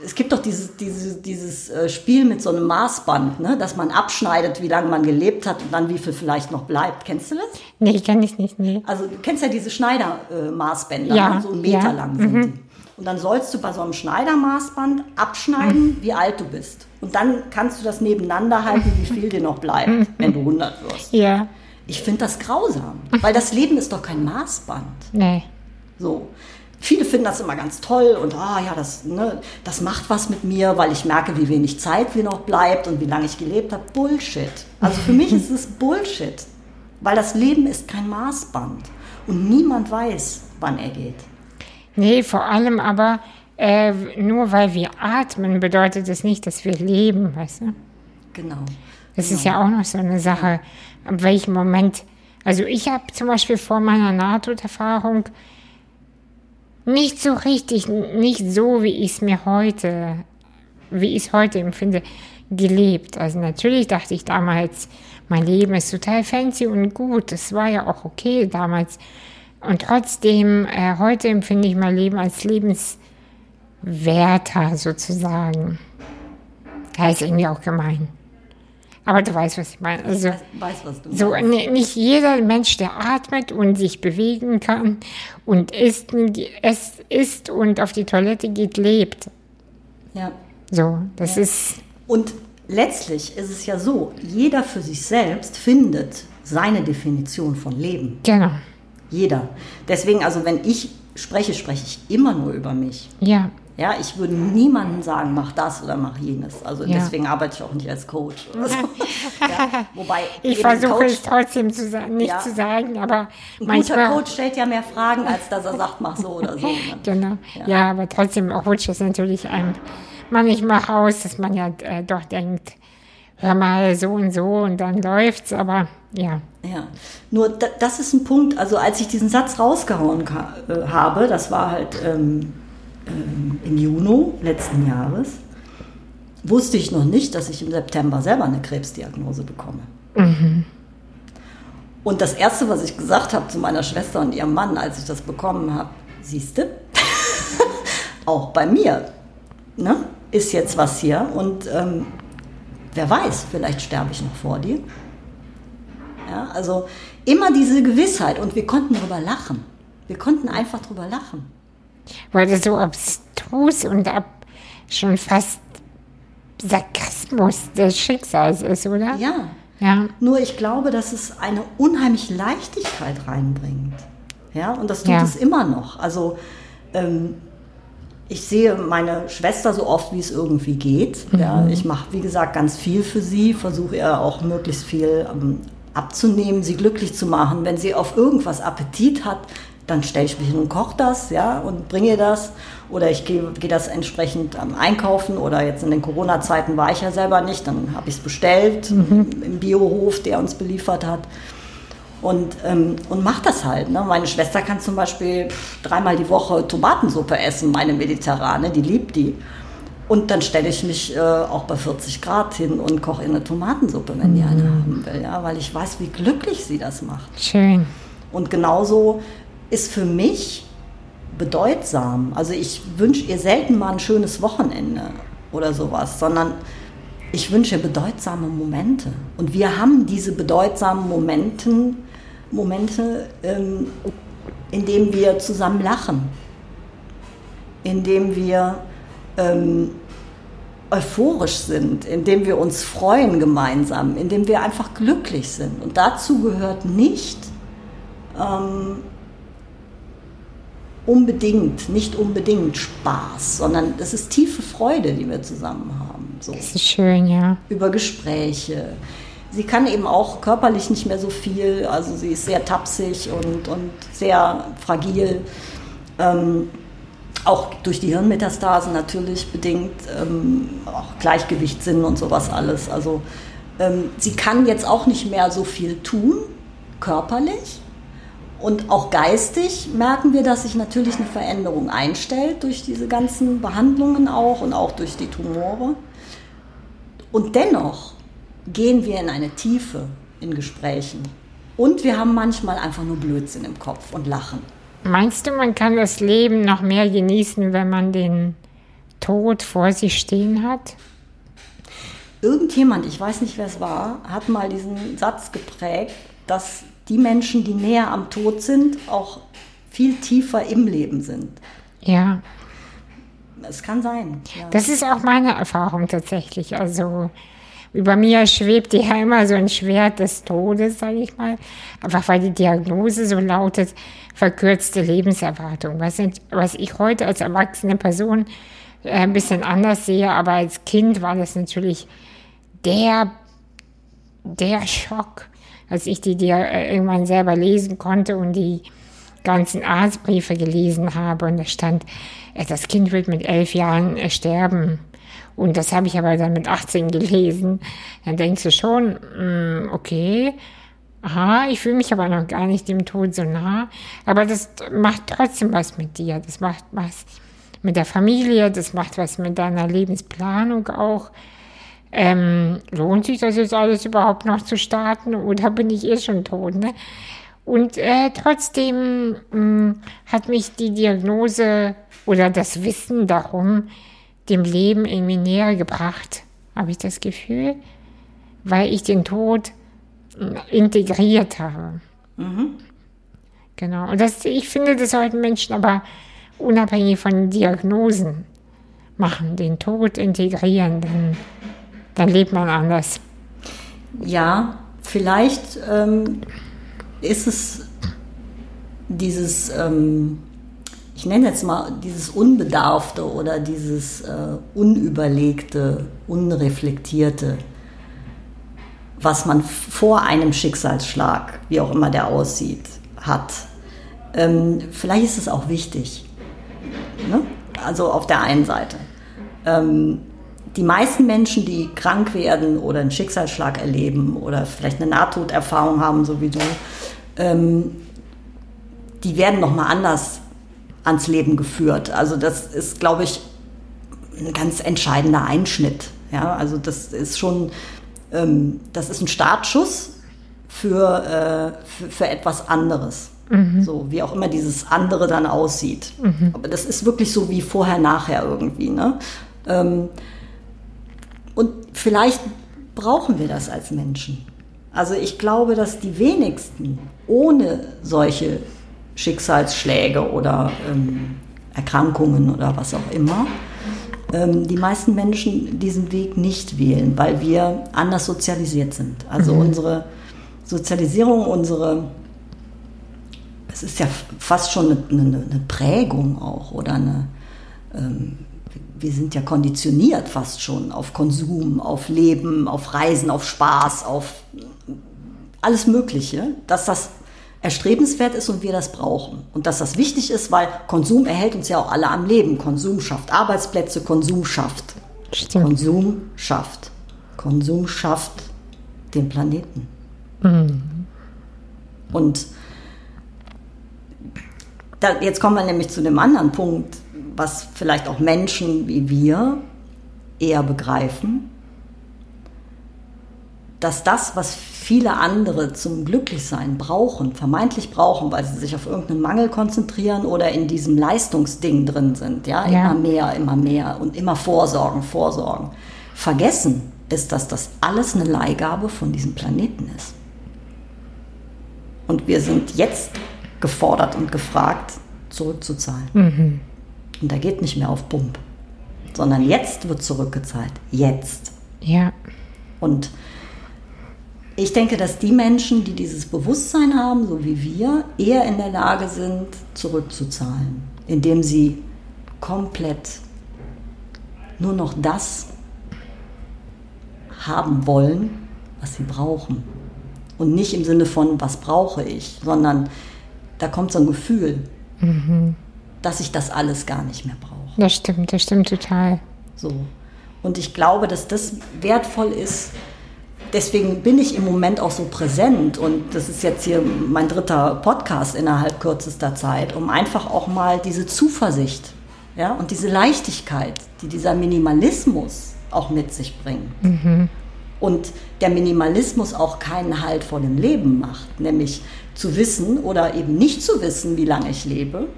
es gibt doch dieses, dieses, dieses äh, Spiel mit so einem Maßband, ne? dass man abschneidet, wie lange man gelebt hat und dann wie viel vielleicht noch bleibt. Kennst du das? Nee, kenne ich nicht, nee. Also du kennst ja diese Schneidermaßbänder, Ja, ne? so einen Meter ja, lang sind mhm. die. Und dann sollst du bei so einem Schneidermaßband abschneiden, Mhm. wie alt du bist. Und dann kannst du das nebeneinander halten, wie viel dir noch bleibt, wenn du 100 wirst. Ja, Ich finde das grausam, weil das Leben ist doch kein Maßband. nee. So. Viele finden das immer ganz toll und ah ja, das, ne, das macht was mit mir, weil ich merke, wie wenig Zeit mir noch bleibt und wie lange ich gelebt habe. Bullshit. Also für mich ist es Bullshit, weil das Leben ist kein Maßband und niemand weiß, wann er geht. Nee, vor allem aber, äh, nur weil wir atmen, bedeutet es nicht, dass wir leben, weißt du? Genau. Das ist ja auch noch so eine Sache, ab welchem Moment. Also ich habe zum Beispiel vor meiner Nahtoderfahrung nicht so richtig, nicht so, wie ich es mir heute, wie ich es heute empfinde, gelebt. Also natürlich dachte ich damals, mein Leben ist total fancy und gut. Das war ja auch okay damals. Und trotzdem, äh, heute empfinde ich mein Leben als lebenswerter sozusagen. Ja, ist irgendwie auch gemein. Aber du weißt, was ich meine. Also, Weiß, weiß was du so, meinst. nicht jeder Mensch, der atmet und sich bewegen kann und isst, es isst und auf die Toilette geht, lebt. Ja. So, das ist, Und letztlich ist es ja so, jeder für sich selbst findet seine Definition von Leben. genau, Jeder. Deswegen, also wenn ich spreche, spreche ich immer nur über mich. ja, Ja, ich würde niemandem sagen, mach das oder mach jenes. Also Ja. deswegen arbeite ich auch nicht als Coach. [laughs] So. ja, wobei ich versuche Coach, es trotzdem zu sagen, nicht Ja. zu sagen, aber ein guter manchmal, Coach stellt ja mehr Fragen, als dass er sagt, mach so oder so. Ne? genau, ja. aber trotzdem rutscht es natürlich einem manchmal raus, dass man ja äh, doch denkt, hör mal so und so und dann läuft's, aber ja, Ja, nur da, das ist ein Punkt, also als ich diesen Satz rausgehauen äh, habe, das war halt ähm, im Juni letzten Jahres, wusste ich noch nicht, dass ich im September selber eine Krebsdiagnose bekomme. Und das Erste, was ich gesagt habe zu meiner Schwester und ihrem Mann, als ich das bekommen habe, siehste, [laughs] auch bei mir ne, ist jetzt was hier und ähm, wer weiß, vielleicht sterbe ich noch vor dir. Ja, also immer diese Gewissheit und wir konnten darüber lachen. Wir konnten einfach drüber lachen. Weil das so abstrus und ab schon fast Sarkasmus des Schicksals ist, oder? Ja. Ja, Nur ich glaube, dass es eine unheimliche Leichtigkeit reinbringt. Ja, und das tut Ja. es immer noch. Also ähm, ich sehe meine Schwester so oft, wie es irgendwie geht. Ja, ich mache, wie gesagt, ganz viel für sie, versuche ihr auch möglichst viel ähm, abzunehmen, sie glücklich zu machen. Wenn sie auf irgendwas Appetit hat, dann stelle ich mich hin und koche das, ja, und bringe das. Oder ich gehe gehe das entsprechend ähm, einkaufen. Oder jetzt in den Corona-Zeiten war ich ja selber nicht, dann habe ich es bestellt im Biohof, der uns beliefert hat. Und, ähm, und macht das halt. Ne? Meine Schwester kann zum Beispiel pff, dreimal die Woche Tomatensuppe essen, meine mediterrane, die liebt die. Und dann stelle ich mich äh, auch bei 40 Grad hin und koche ihr eine Tomatensuppe, wenn die eine haben will, ja? weil ich weiß, wie glücklich sie das macht. schön. Und genauso ist für mich bedeutsam. Also ich wünsche ihr selten mal ein schönes Wochenende oder sowas, sondern ich wünsche bedeutsame Momente. Und wir haben diese bedeutsamen Momenten, Momente, ähm, in denen wir zusammen lachen, in denen wir ähm, euphorisch sind, indem wir uns freuen gemeinsam, indem wir einfach glücklich sind. Und dazu gehört nicht ähm, unbedingt, nicht unbedingt Spaß, sondern das ist tiefe Freude, die wir zusammen haben. So Das ist schön, ja. über Gespräche. Sie kann eben auch körperlich nicht mehr so viel, also sie ist sehr tapsig und, und sehr fragil. Ähm, auch durch die Hirnmetastasen natürlich bedingt, ähm, auch Gleichgewichtssinn und sowas alles. Also ähm, sie kann jetzt auch nicht mehr so viel tun, körperlich. Und auch geistig merken wir, dass sich natürlich eine Veränderung einstellt durch diese ganzen Behandlungen auch und auch durch die Tumore. Und dennoch gehen wir in eine Tiefe in Gesprächen. Und wir haben manchmal einfach nur Blödsinn im Kopf und lachen. Meinst du, man kann das Leben noch mehr genießen, wenn man den Tod vor sich stehen hat? Irgendjemand, ich weiß nicht, wer es war, hat mal diesen Satz geprägt, dass die Menschen, die näher am Tod sind, auch viel tiefer im Leben sind. Ja. Es kann sein. Ja. Das ist auch meine Erfahrung tatsächlich. Also über mir schwebt ja immer so ein Schwert des Todes, sage ich mal. Einfach weil die Diagnose so lautet, verkürzte Lebenserwartung. Was, sind, was ich heute als erwachsene Person äh, ein bisschen anders sehe, aber als Kind war das natürlich der, der Schock, als ich die dir äh, irgendwann selber lesen konnte und die ganzen Arztbriefe gelesen habe und da stand, äh, das Kind wird mit elf Jahren sterben. Und das habe ich aber dann mit 18 gelesen. Dann denkst du schon, mm, okay, aha, ich fühle mich aber noch gar nicht dem Tod so nah. Aber das macht trotzdem was mit dir. Das macht was mit der Familie, das macht was mit deiner Lebensplanung auch. Ähm, lohnt sich das jetzt alles überhaupt noch zu starten oder bin ich eh schon tot? Ne? Und äh, trotzdem mh, mm, hat mich die Diagnose oder das Wissen darum dem Leben irgendwie näher gebracht, habe ich das Gefühl, weil ich den Tod integriert habe. Mhm. Genau. Und das, ich finde, das sollten Menschen aber unabhängig von Diagnosen machen, den Tod integrieren, dann, dann lebt man anders. Ja, vielleicht ähm, ist es dieses, ähm, ich nenne jetzt mal dieses Unbedarfte oder dieses äh, Unüberlegte, Unreflektierte, was man vor einem Schicksalsschlag, wie auch immer der aussieht, hat. Ähm, vielleicht ist es auch wichtig. Ne? Also auf der einen Seite. Ähm, die meisten Menschen, die krank werden oder einen Schicksalsschlag erleben oder vielleicht eine Nahtoderfahrung haben, so wie du, ähm, die werden noch mal anders ans Leben geführt. Also das ist, glaube ich, ein ganz entscheidender Einschnitt. Ja, also das ist schon ähm, das ist ein Startschuss für, äh, für, für, etwas anderes. Mhm. So, wie auch immer dieses andere dann aussieht. Mhm. Aber das ist wirklich so wie vorher, nachher irgendwie. Ne? Ähm, und vielleicht brauchen wir das als Menschen. Also ich glaube, dass die wenigsten ohne solche Schicksalsschläge oder ähm, Erkrankungen oder was auch immer ähm, die meisten Menschen diesen Weg nicht wählen, weil wir anders sozialisiert sind. Also mhm. unsere Sozialisierung, unsere, es ist ja fast schon eine, eine, eine Prägung auch oder eine, ähm, wir sind ja konditioniert fast schon auf Konsum, auf Leben, auf Reisen, auf Spaß, auf alles Mögliche, dass das erstrebenswert ist und wir das brauchen. Und dass das wichtig ist, weil Konsum erhält uns ja auch alle am Leben. Konsum schafft Arbeitsplätze, Konsum schafft. Stimmt. Konsum schafft. Konsum schafft den Planeten. Mhm. Und da, jetzt kommen wir nämlich zu dem anderen Punkt, was vielleicht auch Menschen wie wir eher begreifen, dass das, was viele andere zum Glücklichsein brauchen, vermeintlich brauchen, weil sie sich auf irgendeinen Mangel konzentrieren oder in diesem Leistungsding drin sind, ja, ja. immer mehr, immer mehr und immer vorsorgen, vorsorgen. Vergessen ist, dass das alles eine Leihgabe von diesem Planeten ist. Und wir sind jetzt gefordert und gefragt, zurückzuzahlen. Mhm. Und da geht nicht mehr auf Pump, sondern jetzt wird zurückgezahlt. Jetzt. Ja. Und ich denke, dass die Menschen, die dieses Bewusstsein haben, so wie wir, eher in der Lage sind, zurückzuzahlen, indem sie komplett nur noch das haben wollen, was sie brauchen. Und nicht im Sinne von, was brauche ich, sondern da kommt so ein Gefühl. Mhm. Dass ich das alles gar nicht mehr brauche. Das stimmt, das stimmt total. So. Und ich glaube, dass das wertvoll ist. Deswegen bin ich im Moment auch so präsent und das ist jetzt hier mein dritter Podcast innerhalb kürzester Zeit, um einfach auch mal diese Zuversicht ja, und diese Leichtigkeit, die dieser Minimalismus auch mit sich bringt. Mhm. Und der Minimalismus auch keinen Halt vor dem Leben macht, nämlich zu wissen oder eben nicht zu wissen, wie lange ich lebe,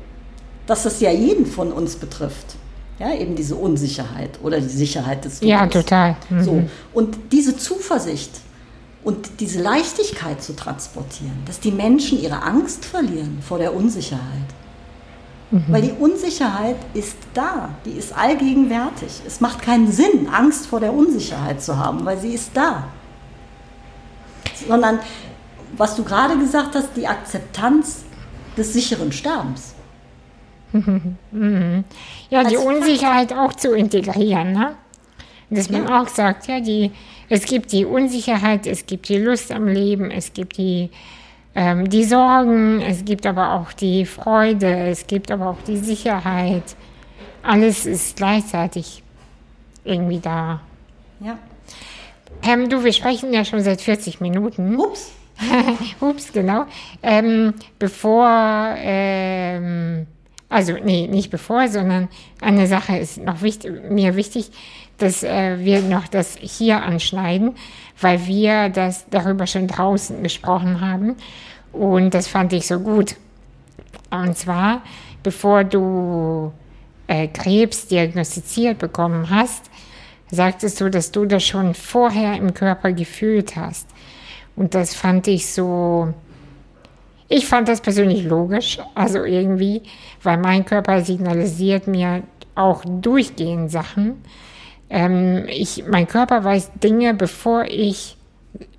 dass das ja jeden von uns betrifft. Ja, eben diese Unsicherheit oder die Sicherheit des Todes. Ja, total. Mhm. So. Und diese Zuversicht und diese Leichtigkeit zu transportieren, dass die Menschen ihre Angst verlieren vor der Unsicherheit. Mhm. Weil die Unsicherheit ist da, die ist allgegenwärtig. Es macht keinen Sinn, Angst vor der Unsicherheit zu haben, weil sie ist da. Sondern, was du gerade gesagt hast, die Akzeptanz des sicheren Sterbens. Ja, die Unsicherheit auch zu integrieren, ne? Dass man ja. auch sagt, ja, die, es gibt die Unsicherheit, es gibt die Lust am Leben, es gibt die, ähm, die Sorgen, es gibt aber auch die Freude, es gibt aber auch die Sicherheit. Alles ist gleichzeitig irgendwie da. Ja. Ähm, du, wir sprechen ja schon seit 40 Minuten. Ups. [laughs] Ups, genau. Ähm, bevor ähm, also nee, nicht bevor, sondern eine Sache ist noch wichtig, mir wichtig, dass äh, wir noch das hier anschneiden, weil wir das darüber schon draußen gesprochen haben und das fand ich so gut. Und zwar, bevor du äh, Krebs diagnostiziert bekommen hast, sagtest du, dass du das schon vorher im Körper gefühlt hast. Und das fand ich so ich fand das persönlich logisch, also irgendwie, weil mein Körper signalisiert mir auch durchgehend Sachen. Ähm, ich, mein Körper weiß Dinge, bevor ich,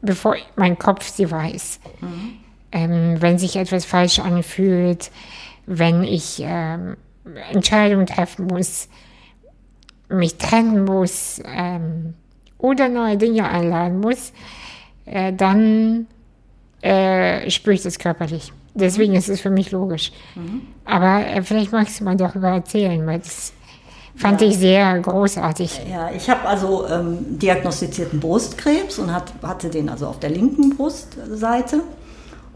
bevor mein Kopf sie weiß. Mhm. Ähm, wenn sich etwas falsch anfühlt, wenn ich ähm, Entscheidungen treffen muss, mich trennen muss ähm, oder neue Dinge einladen muss, äh, dann äh, spüre ich das körperlich. Deswegen ist es für mich logisch. Mhm. Aber äh, vielleicht magst du mal darüber erzählen, weil das fand ja. ich sehr großartig. Ja, ich habe also ähm, diagnostizierten Brustkrebs und hat, hatte den also auf der linken Brustseite.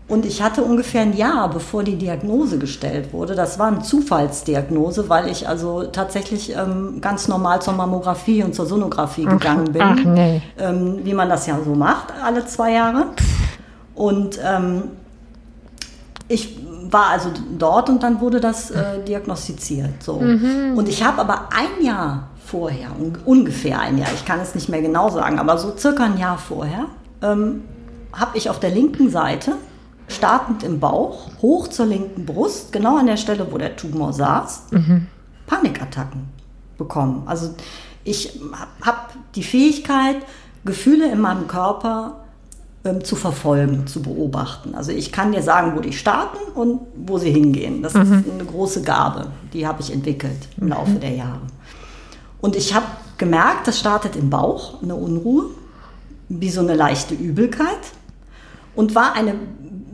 Und ich hatte ungefähr ein Jahr, bevor die Diagnose gestellt wurde. Das war eine Zufallsdiagnose, weil ich also tatsächlich ähm, ganz normal zur Mammographie und zur Sonographie gegangen bin. Ach, nee. ähm, wie man das ja so macht, alle zwei Jahre. Und ähm, ich war also dort und dann wurde das äh, diagnostiziert. So. Mhm. Und ich habe aber ein Jahr vorher, un ungefähr ein Jahr, ich kann es nicht mehr genau sagen, aber so circa ein Jahr vorher, ähm, habe ich auf der linken Seite, startend im Bauch, hoch zur linken Brust, genau an der Stelle, wo der Tumor saß, mhm. Panikattacken bekommen. Also ich habe die Fähigkeit, Gefühle in meinem Körper ähm, zu verfolgen, zu beobachten. Also ich kann dir sagen, wo die starten und wo sie hingehen. Das mhm. ist eine große Gabe, die habe ich entwickelt im Laufe mhm. der Jahre. Und ich habe gemerkt, das startet im Bauch, eine Unruhe, wie so eine leichte Übelkeit und war eine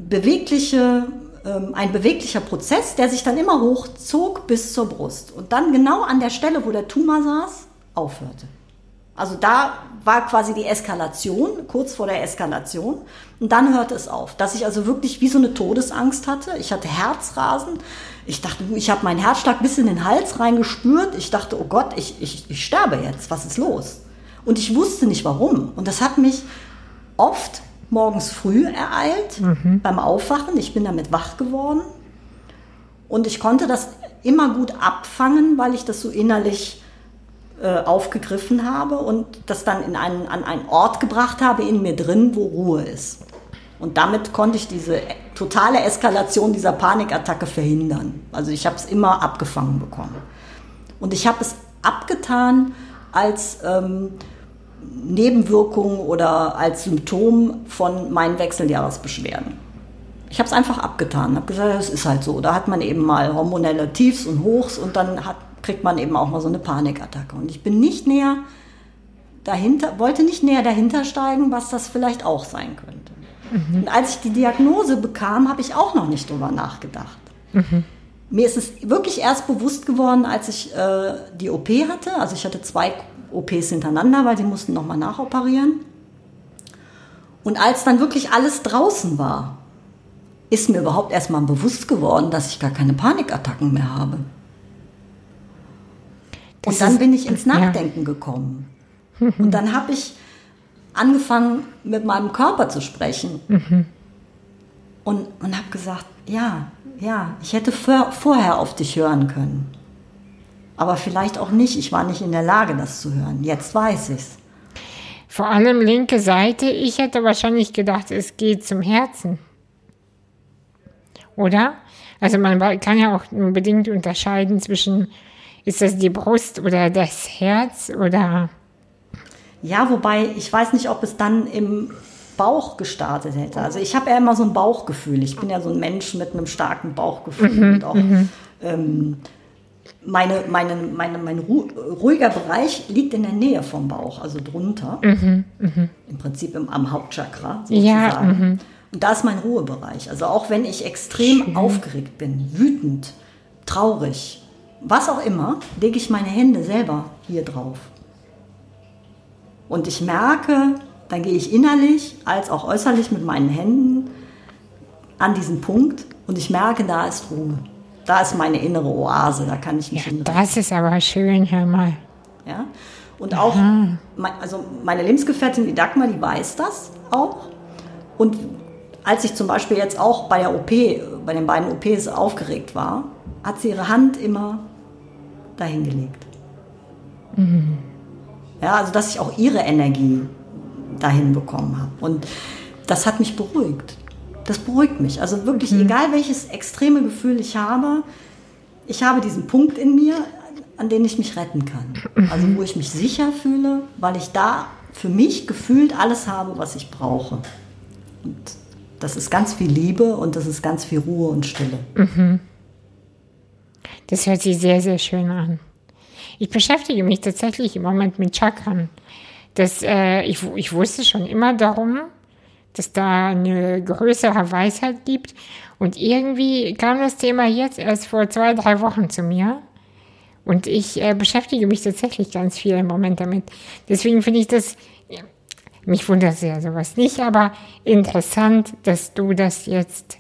bewegliche, ähm, ein beweglicher Prozess, der sich dann immer hochzog bis zur Brust und dann genau an der Stelle, wo der Tumor saß, aufhörte. Also da war quasi die Eskalation, kurz vor der Eskalation. Und dann hörte es auf, dass ich also wirklich wie so eine Todesangst hatte. Ich hatte Herzrasen. Ich dachte, ich habe meinen Herzschlag bis in den Hals reingespürt. Ich dachte, oh Gott, ich, ich, ich sterbe jetzt. Was ist los? Und ich wusste nicht warum. Und das hat mich oft morgens früh ereilt mhm. beim Aufwachen. Ich bin damit wach geworden. Und ich konnte das immer gut abfangen, weil ich das so innerlich äh, aufgegriffen habe und das dann in einen, an einen Ort gebracht habe in mir drin, wo Ruhe ist. Und damit konnte ich diese totale Eskalation dieser Panikattacke verhindern. Also ich habe es immer abgefangen bekommen. Und ich habe es abgetan als ähm, Nebenwirkung oder als Symptom von meinen Wechseljahresbeschwerden. Ich habe es einfach abgetan, habe gesagt, es ist halt so. Da hat man eben mal hormonelle Tiefs und Hochs und dann hat kriegt man eben auch mal so eine Panikattacke. Und ich bin nicht näher dahinter, wollte nicht näher dahinter steigen, was das vielleicht auch sein könnte. Mhm. Und als ich die Diagnose bekam, habe ich auch noch nicht drüber nachgedacht. Mhm. mir ist es wirklich erst bewusst geworden, als ich äh, die OP hatte. Also ich hatte zwei OPs hintereinander, weil die mussten nochmal nachoperieren. Und als dann wirklich alles draußen war, ist mir überhaupt erstmal bewusst geworden, dass ich gar keine Panikattacken mehr habe. Das und dann ist, bin ich ins Nachdenken ja. gekommen. Und dann habe ich angefangen, mit meinem Körper zu sprechen. Mhm. Und, und habe gesagt, ja, ja, ich hätte vor, vorher auf dich hören können. Aber vielleicht auch nicht. Ich war nicht in der Lage, das zu hören. Jetzt weiß ich es. Vor allem linke Seite. Ich hätte wahrscheinlich gedacht, es geht zum Herzen. Oder? Also man kann ja auch unbedingt unterscheiden zwischen, ist das die Brust oder das Herz oder... Ja, wobei ich weiß nicht, ob es dann im Bauch gestartet hätte. Also ich habe ja immer so ein Bauchgefühl. Ich bin ja so ein Mensch mit einem starken Bauchgefühl mhm, und auch mhm. ähm, meine, meine, meine, mein ruhiger Bereich liegt in der Nähe vom Bauch, also drunter. Mhm, mh. Im Prinzip im, am Hauptchakra sozusagen. Ja, mhm. und da ist mein Ruhebereich. Also auch wenn ich extrem Schön. aufgeregt bin, wütend, traurig, was auch immer, lege ich meine Hände selber hier drauf. Und ich merke, dann gehe ich innerlich als auch äußerlich mit meinen Händen an diesen Punkt und ich merke, da ist Ruhe. Da ist meine innere Oase, da kann ich mich ja, Das ist aber schön, hör mal. Ja, und auch, also meine Lebensgefährtin, die Dagmar, die weiß das auch. Und als ich zum Beispiel jetzt auch bei der OP, bei den beiden OPs aufgeregt war, hat sie ihre Hand immer dahin gelegt. Mhm. Ja, also dass ich auch ihre Energie dahin bekommen habe. Und das hat mich beruhigt. Das beruhigt mich. Also wirklich, mhm. egal welches extreme Gefühl ich habe, ich habe diesen Punkt in mir, an den ich mich retten kann. Also wo ich mich sicher fühle, weil ich da für mich gefühlt alles habe, was ich brauche. Und das ist ganz viel Liebe und das ist ganz viel Ruhe und Stille. Mhm. Das hört sich sehr, sehr schön an. Ich beschäftige mich tatsächlich im Moment mit Chakran. Das, äh, ich, ich wusste schon immer darum, dass da eine größere Weisheit gibt. Und irgendwie kam das Thema jetzt erst vor zwei, drei Wochen zu mir. Und ich äh, beschäftige mich tatsächlich ganz viel im Moment damit. Deswegen finde ich das, mich wundert ja sowas nicht, aber interessant, dass du das jetzt,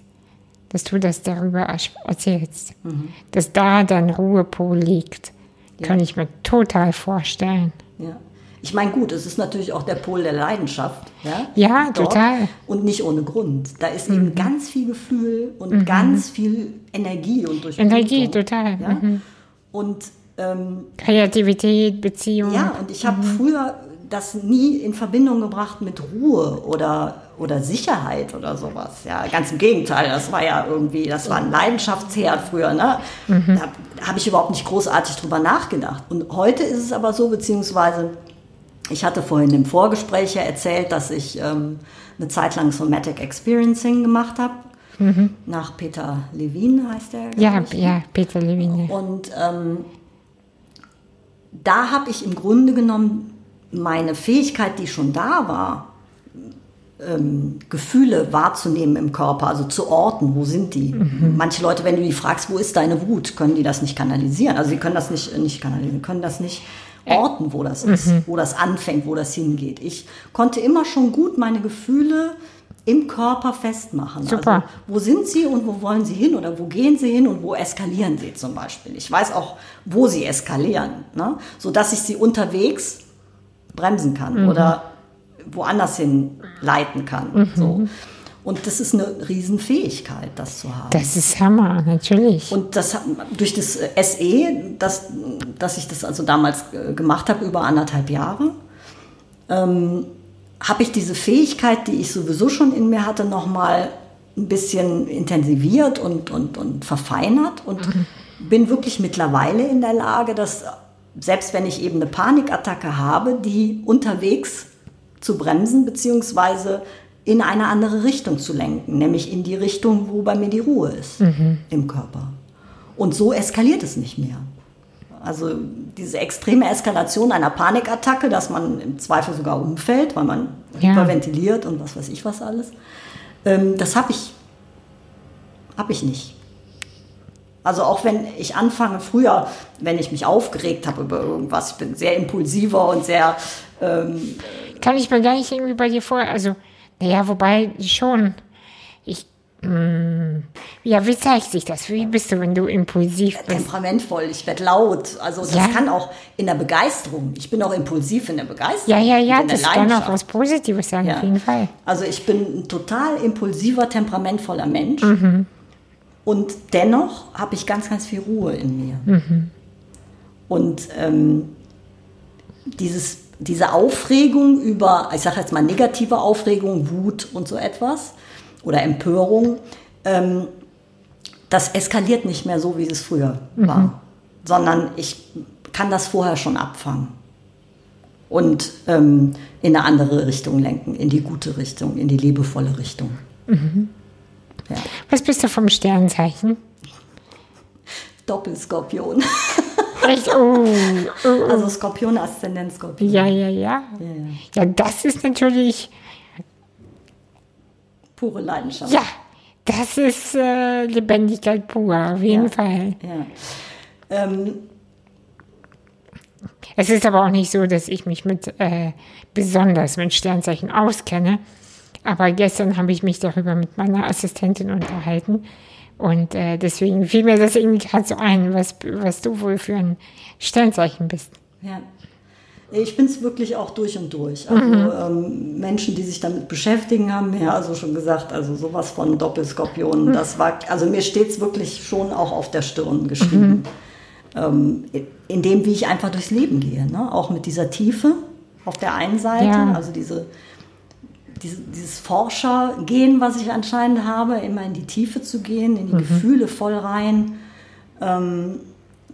dass du das darüber erzählst. Mhm. Dass da dein Ruhepol liegt. Ja. Kann ich mir total vorstellen. Ja. Ich meine, gut, es ist natürlich auch der Pol der Leidenschaft. Ja, ja total. Und nicht ohne Grund. Da ist mhm. eben ganz viel Gefühl und mhm. ganz viel Energie und Durchblutung. Energie, total. Ja? Mhm. Und ähm, Kreativität, Beziehung. Ja, und ich habe mhm. früher das nie in Verbindung gebracht mit Ruhe oder, oder Sicherheit oder sowas. Ja, ganz im Gegenteil, das war ja irgendwie, das war ein Leidenschaftsherd früher. Ne? Mhm. Da habe ich überhaupt nicht großartig drüber nachgedacht. Und heute ist es aber so, beziehungsweise ich hatte vorhin im Vorgespräch ja erzählt, dass ich ähm, eine Zeit lang Somatic Experiencing gemacht habe. Mhm. Nach Peter Levin heißt er. Ja, ich. ja, Peter Levin. Ja. Und ähm, da habe ich im Grunde genommen meine Fähigkeit, die schon da war, ähm, Gefühle wahrzunehmen im Körper, also zu orten, wo sind die? Mhm. Manche Leute, wenn du die fragst, wo ist deine Wut, können die das nicht kanalisieren. Also sie können das nicht, nicht kanalisieren, können das nicht Orten, wo das ist, mhm. wo das anfängt, wo das hingeht. Ich konnte immer schon gut meine Gefühle im Körper festmachen. Super. Also, wo sind sie und wo wollen sie hin oder wo gehen sie hin und wo eskalieren sie zum Beispiel. Ich weiß auch, wo sie eskalieren, ne? sodass ich sie unterwegs bremsen kann mhm. oder woanders hin leiten kann. Mhm. So. Und das ist eine Riesenfähigkeit, das zu haben. Das ist Hammer, natürlich. Und das durch das SE, das, dass ich das also damals äh, gemacht habe, über anderthalb Jahre, ähm, habe ich diese Fähigkeit, die ich sowieso schon in mir hatte, nochmal ein bisschen intensiviert und, und, und verfeinert und mhm. bin wirklich mittlerweile in der Lage, dass selbst wenn ich eben eine Panikattacke habe, die unterwegs zu bremsen, beziehungsweise in eine andere Richtung zu lenken, nämlich in die Richtung, wo bei mir die Ruhe ist mhm. im Körper. Und so eskaliert es nicht mehr. Also diese extreme Eskalation einer Panikattacke, dass man im Zweifel sogar umfällt, weil man ja. hyperventiliert und was weiß ich was alles, ähm, das habe ich, hab ich nicht. Also auch wenn ich anfange, früher, wenn ich mich aufgeregt habe über irgendwas, ich bin sehr impulsiver und sehr... Ähm, Kann ich mir gar nicht irgendwie bei dir vor, also, naja, wobei schon, ich, mh, ja, wie zeigt sich das? Wie bist du, wenn du impulsiv bist? temperamentvoll, ich werde laut. Also das Ja. kann auch in der Begeisterung. Ich bin auch impulsiv in der Begeisterung. Ja, ja, ja, das kann auch was Positives sein, Ja. auf jeden Fall. Also ich bin ein total impulsiver, temperamentvoller Mensch. Mhm. Und dennoch habe ich ganz, ganz viel Ruhe in mir. Mhm. Und ähm, dieses, diese Aufregung über, ich sage jetzt mal negative Aufregung, Wut und so etwas oder Empörung, ähm, das eskaliert nicht mehr so, wie es früher Mhm. war, sondern ich kann das vorher schon abfangen und ähm, in eine andere Richtung lenken, in die gute Richtung, in die liebevolle Richtung. Ja. Was bist du vom Sternzeichen? Doppelskorpion. [laughs] Echt? Oh, oh, Also Skorpion, Aszendent Skorpion. ja, ja, ja. Ja, ja. Ja, das ist natürlich, Pure Leidenschaft. ja, das ist äh, Lebendigkeit pur, auf jeden Ja. Fall. Ja. Ähm, Es ist aber auch nicht so, dass ich mich mit äh, besonders mit Sternzeichen auskenne. Aber gestern habe ich mich darüber mit meiner Assistentin unterhalten. Und äh, deswegen fiel mir das irgendwie gerade so ein, was, was du wohl für ein Sternzeichen bist. ja. Ich bin es wirklich auch durch und durch. Also ähm, Menschen, die sich damit beschäftigen, haben mir also schon gesagt, also sowas von Doppelskorpion, das war, also mir steht es wirklich schon auch auf der Stirn geschrieben. Ähm, in dem, wie ich einfach durchs Leben gehe. Ne? Auch mit dieser Tiefe auf der einen Seite, Ja. also diese, dieses Forschergehen, was ich anscheinend habe, immer in die Tiefe zu gehen, in die Gefühle voll rein, ähm,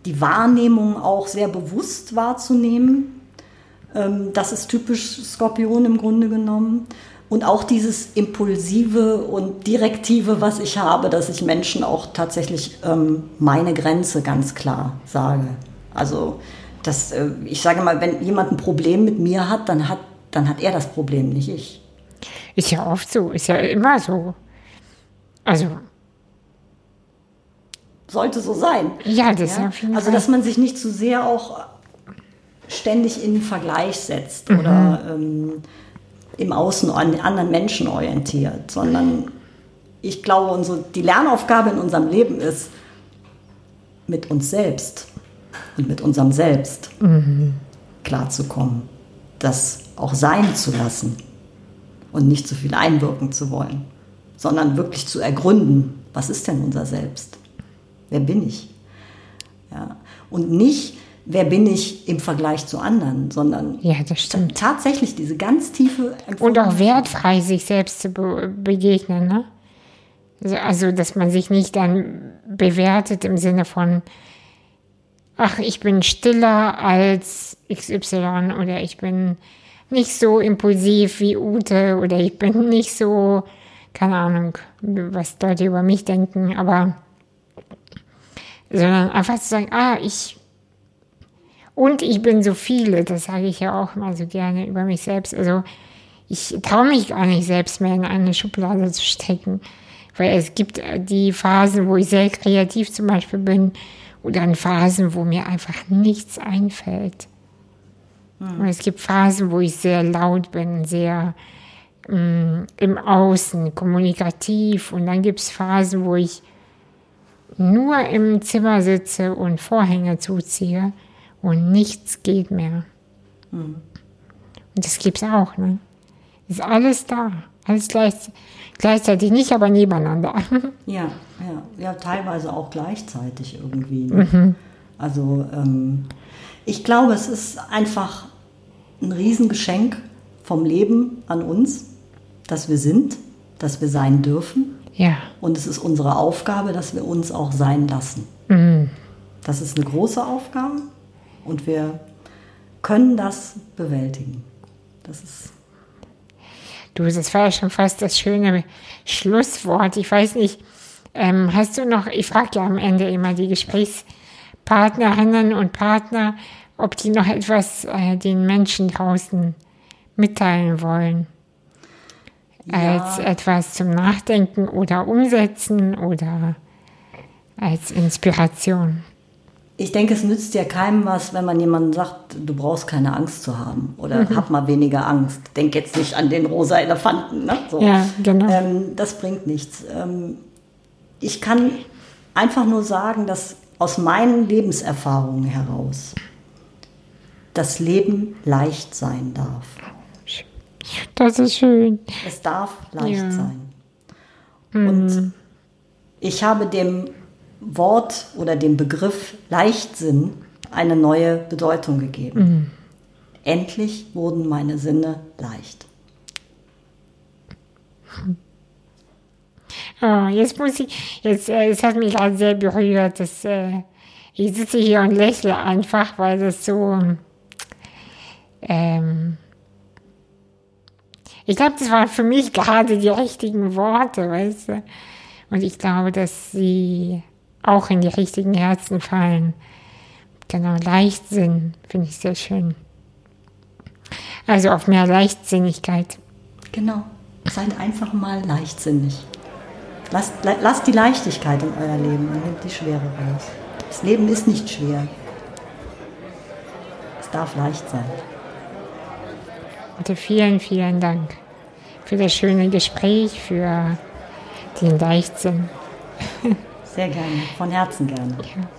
die Wahrnehmung auch sehr bewusst wahrzunehmen. Ähm, das ist typisch Skorpion im Grunde genommen. Und auch dieses Impulsive und Direktive, was ich habe, dass ich Menschen auch tatsächlich ähm, meine Grenze ganz klar sage. Also, das, äh, ich sage mal, wenn jemand ein Problem mit mir hat, dann hat, dann hat er das Problem, nicht ich. Ist ja oft so, ist ja immer so. Also, Sollte so sein. ja, das ist Ja? jeden Also, dass man sich nicht zu sehr auch ständig in Vergleich setzt Mhm. oder ähm, im Außen an den anderen Menschen orientiert, sondern ich glaube, unsere, die Lernaufgabe in unserem Leben ist, mit uns selbst und mit unserem Selbst Mhm. klarzukommen, das auch sein zu lassen und nicht zu viel einwirken zu wollen, sondern wirklich zu ergründen, was ist denn unser Selbst? Wer bin ich? Ja. Und nicht, wer bin ich im Vergleich zu anderen, sondern ja, tatsächlich diese ganz tiefe Und auch Empfindung- wertfrei sich selbst zu be begegnen, ne? Also- Also, dass man sich nicht dann bewertet im Sinne von, ach, ich bin stiller als XY oder ich bin nicht so impulsiv wie Ute oder ich bin nicht so, keine Ahnung, was Leute über mich denken, aber sondern einfach zu sagen, ah, ich und ich bin so viele, das sage ich ja auch immer so gerne über mich selbst. Also ich traue mich gar nicht selbst mehr in eine Schublade zu stecken, weil es gibt äh, die Phasen, wo ich sehr kreativ zum Beispiel bin oder in Phasen, wo mir einfach nichts einfällt. Und es gibt Phasen, wo ich sehr laut bin, sehr mh, im Außen, kommunikativ. Und dann gibt es Phasen, wo ich nur im Zimmer sitze und Vorhänge zuziehe und nichts geht mehr. Und das gibt's auch, ne? Ist alles da. Alles gleich, gleichzeitig, nicht aber nebeneinander. [laughs] Ja, ja, ja, teilweise auch gleichzeitig irgendwie. Ne? Also ähm, ich glaube, es ist einfach ein Riesengeschenk vom Leben an uns, dass wir sind, dass wir sein dürfen. ja. Und es ist unsere Aufgabe, dass wir uns auch sein lassen. Das ist eine große Aufgabe und wir können das bewältigen. Das ist Du, das war ja schon fast das schöne Schlusswort. Ich weiß nicht, ähm, hast du noch, ich frage ja am Ende immer die Gesprächspartnerinnen und Partner, ob die noch etwas äh, den Menschen draußen mitteilen wollen. Als etwas zum Nachdenken oder umsetzen oder als Inspiration. Ich denke, es nützt ja keinem was, wenn man jemandem sagt, du brauchst keine Angst zu haben oder mhm. hab mal weniger Angst. Denk jetzt nicht an den rosa Elefanten. Ne? So. Ja, genau. Ähm, das bringt nichts. Ähm, ich kann einfach nur sagen, dass aus meinen Lebenserfahrungen heraus das Leben leicht sein darf. Das ist schön. Es darf leicht ja. sein. Und mhm. ich habe dem Wort oder dem Begriff Leichtsinn eine neue Bedeutung gegeben. Mhm. Endlich wurden meine Sinne leicht. Oh, jetzt muss ich, jetzt, äh, es hat mich gerade sehr berührt, dass äh, ich sitze hier und lächle einfach, weil das so, ähm, ich glaube, das waren für mich gerade die richtigen Worte, weißt du. Und ich glaube, dass sie auch in die richtigen Herzen fallen. Genau, Leichtsinn finde ich sehr schön. Also auf mehr Leichtsinnigkeit. Genau, seid einfach mal leichtsinnig. Lasst, lasst die Leichtigkeit in euer Leben und nehmt die Schwere raus. Das Leben ist nicht schwer. Es darf leicht sein. Also vielen, vielen Dank für das schöne Gespräch, für den Leichtsinn. Sehr gerne, von Herzen gerne. Ja.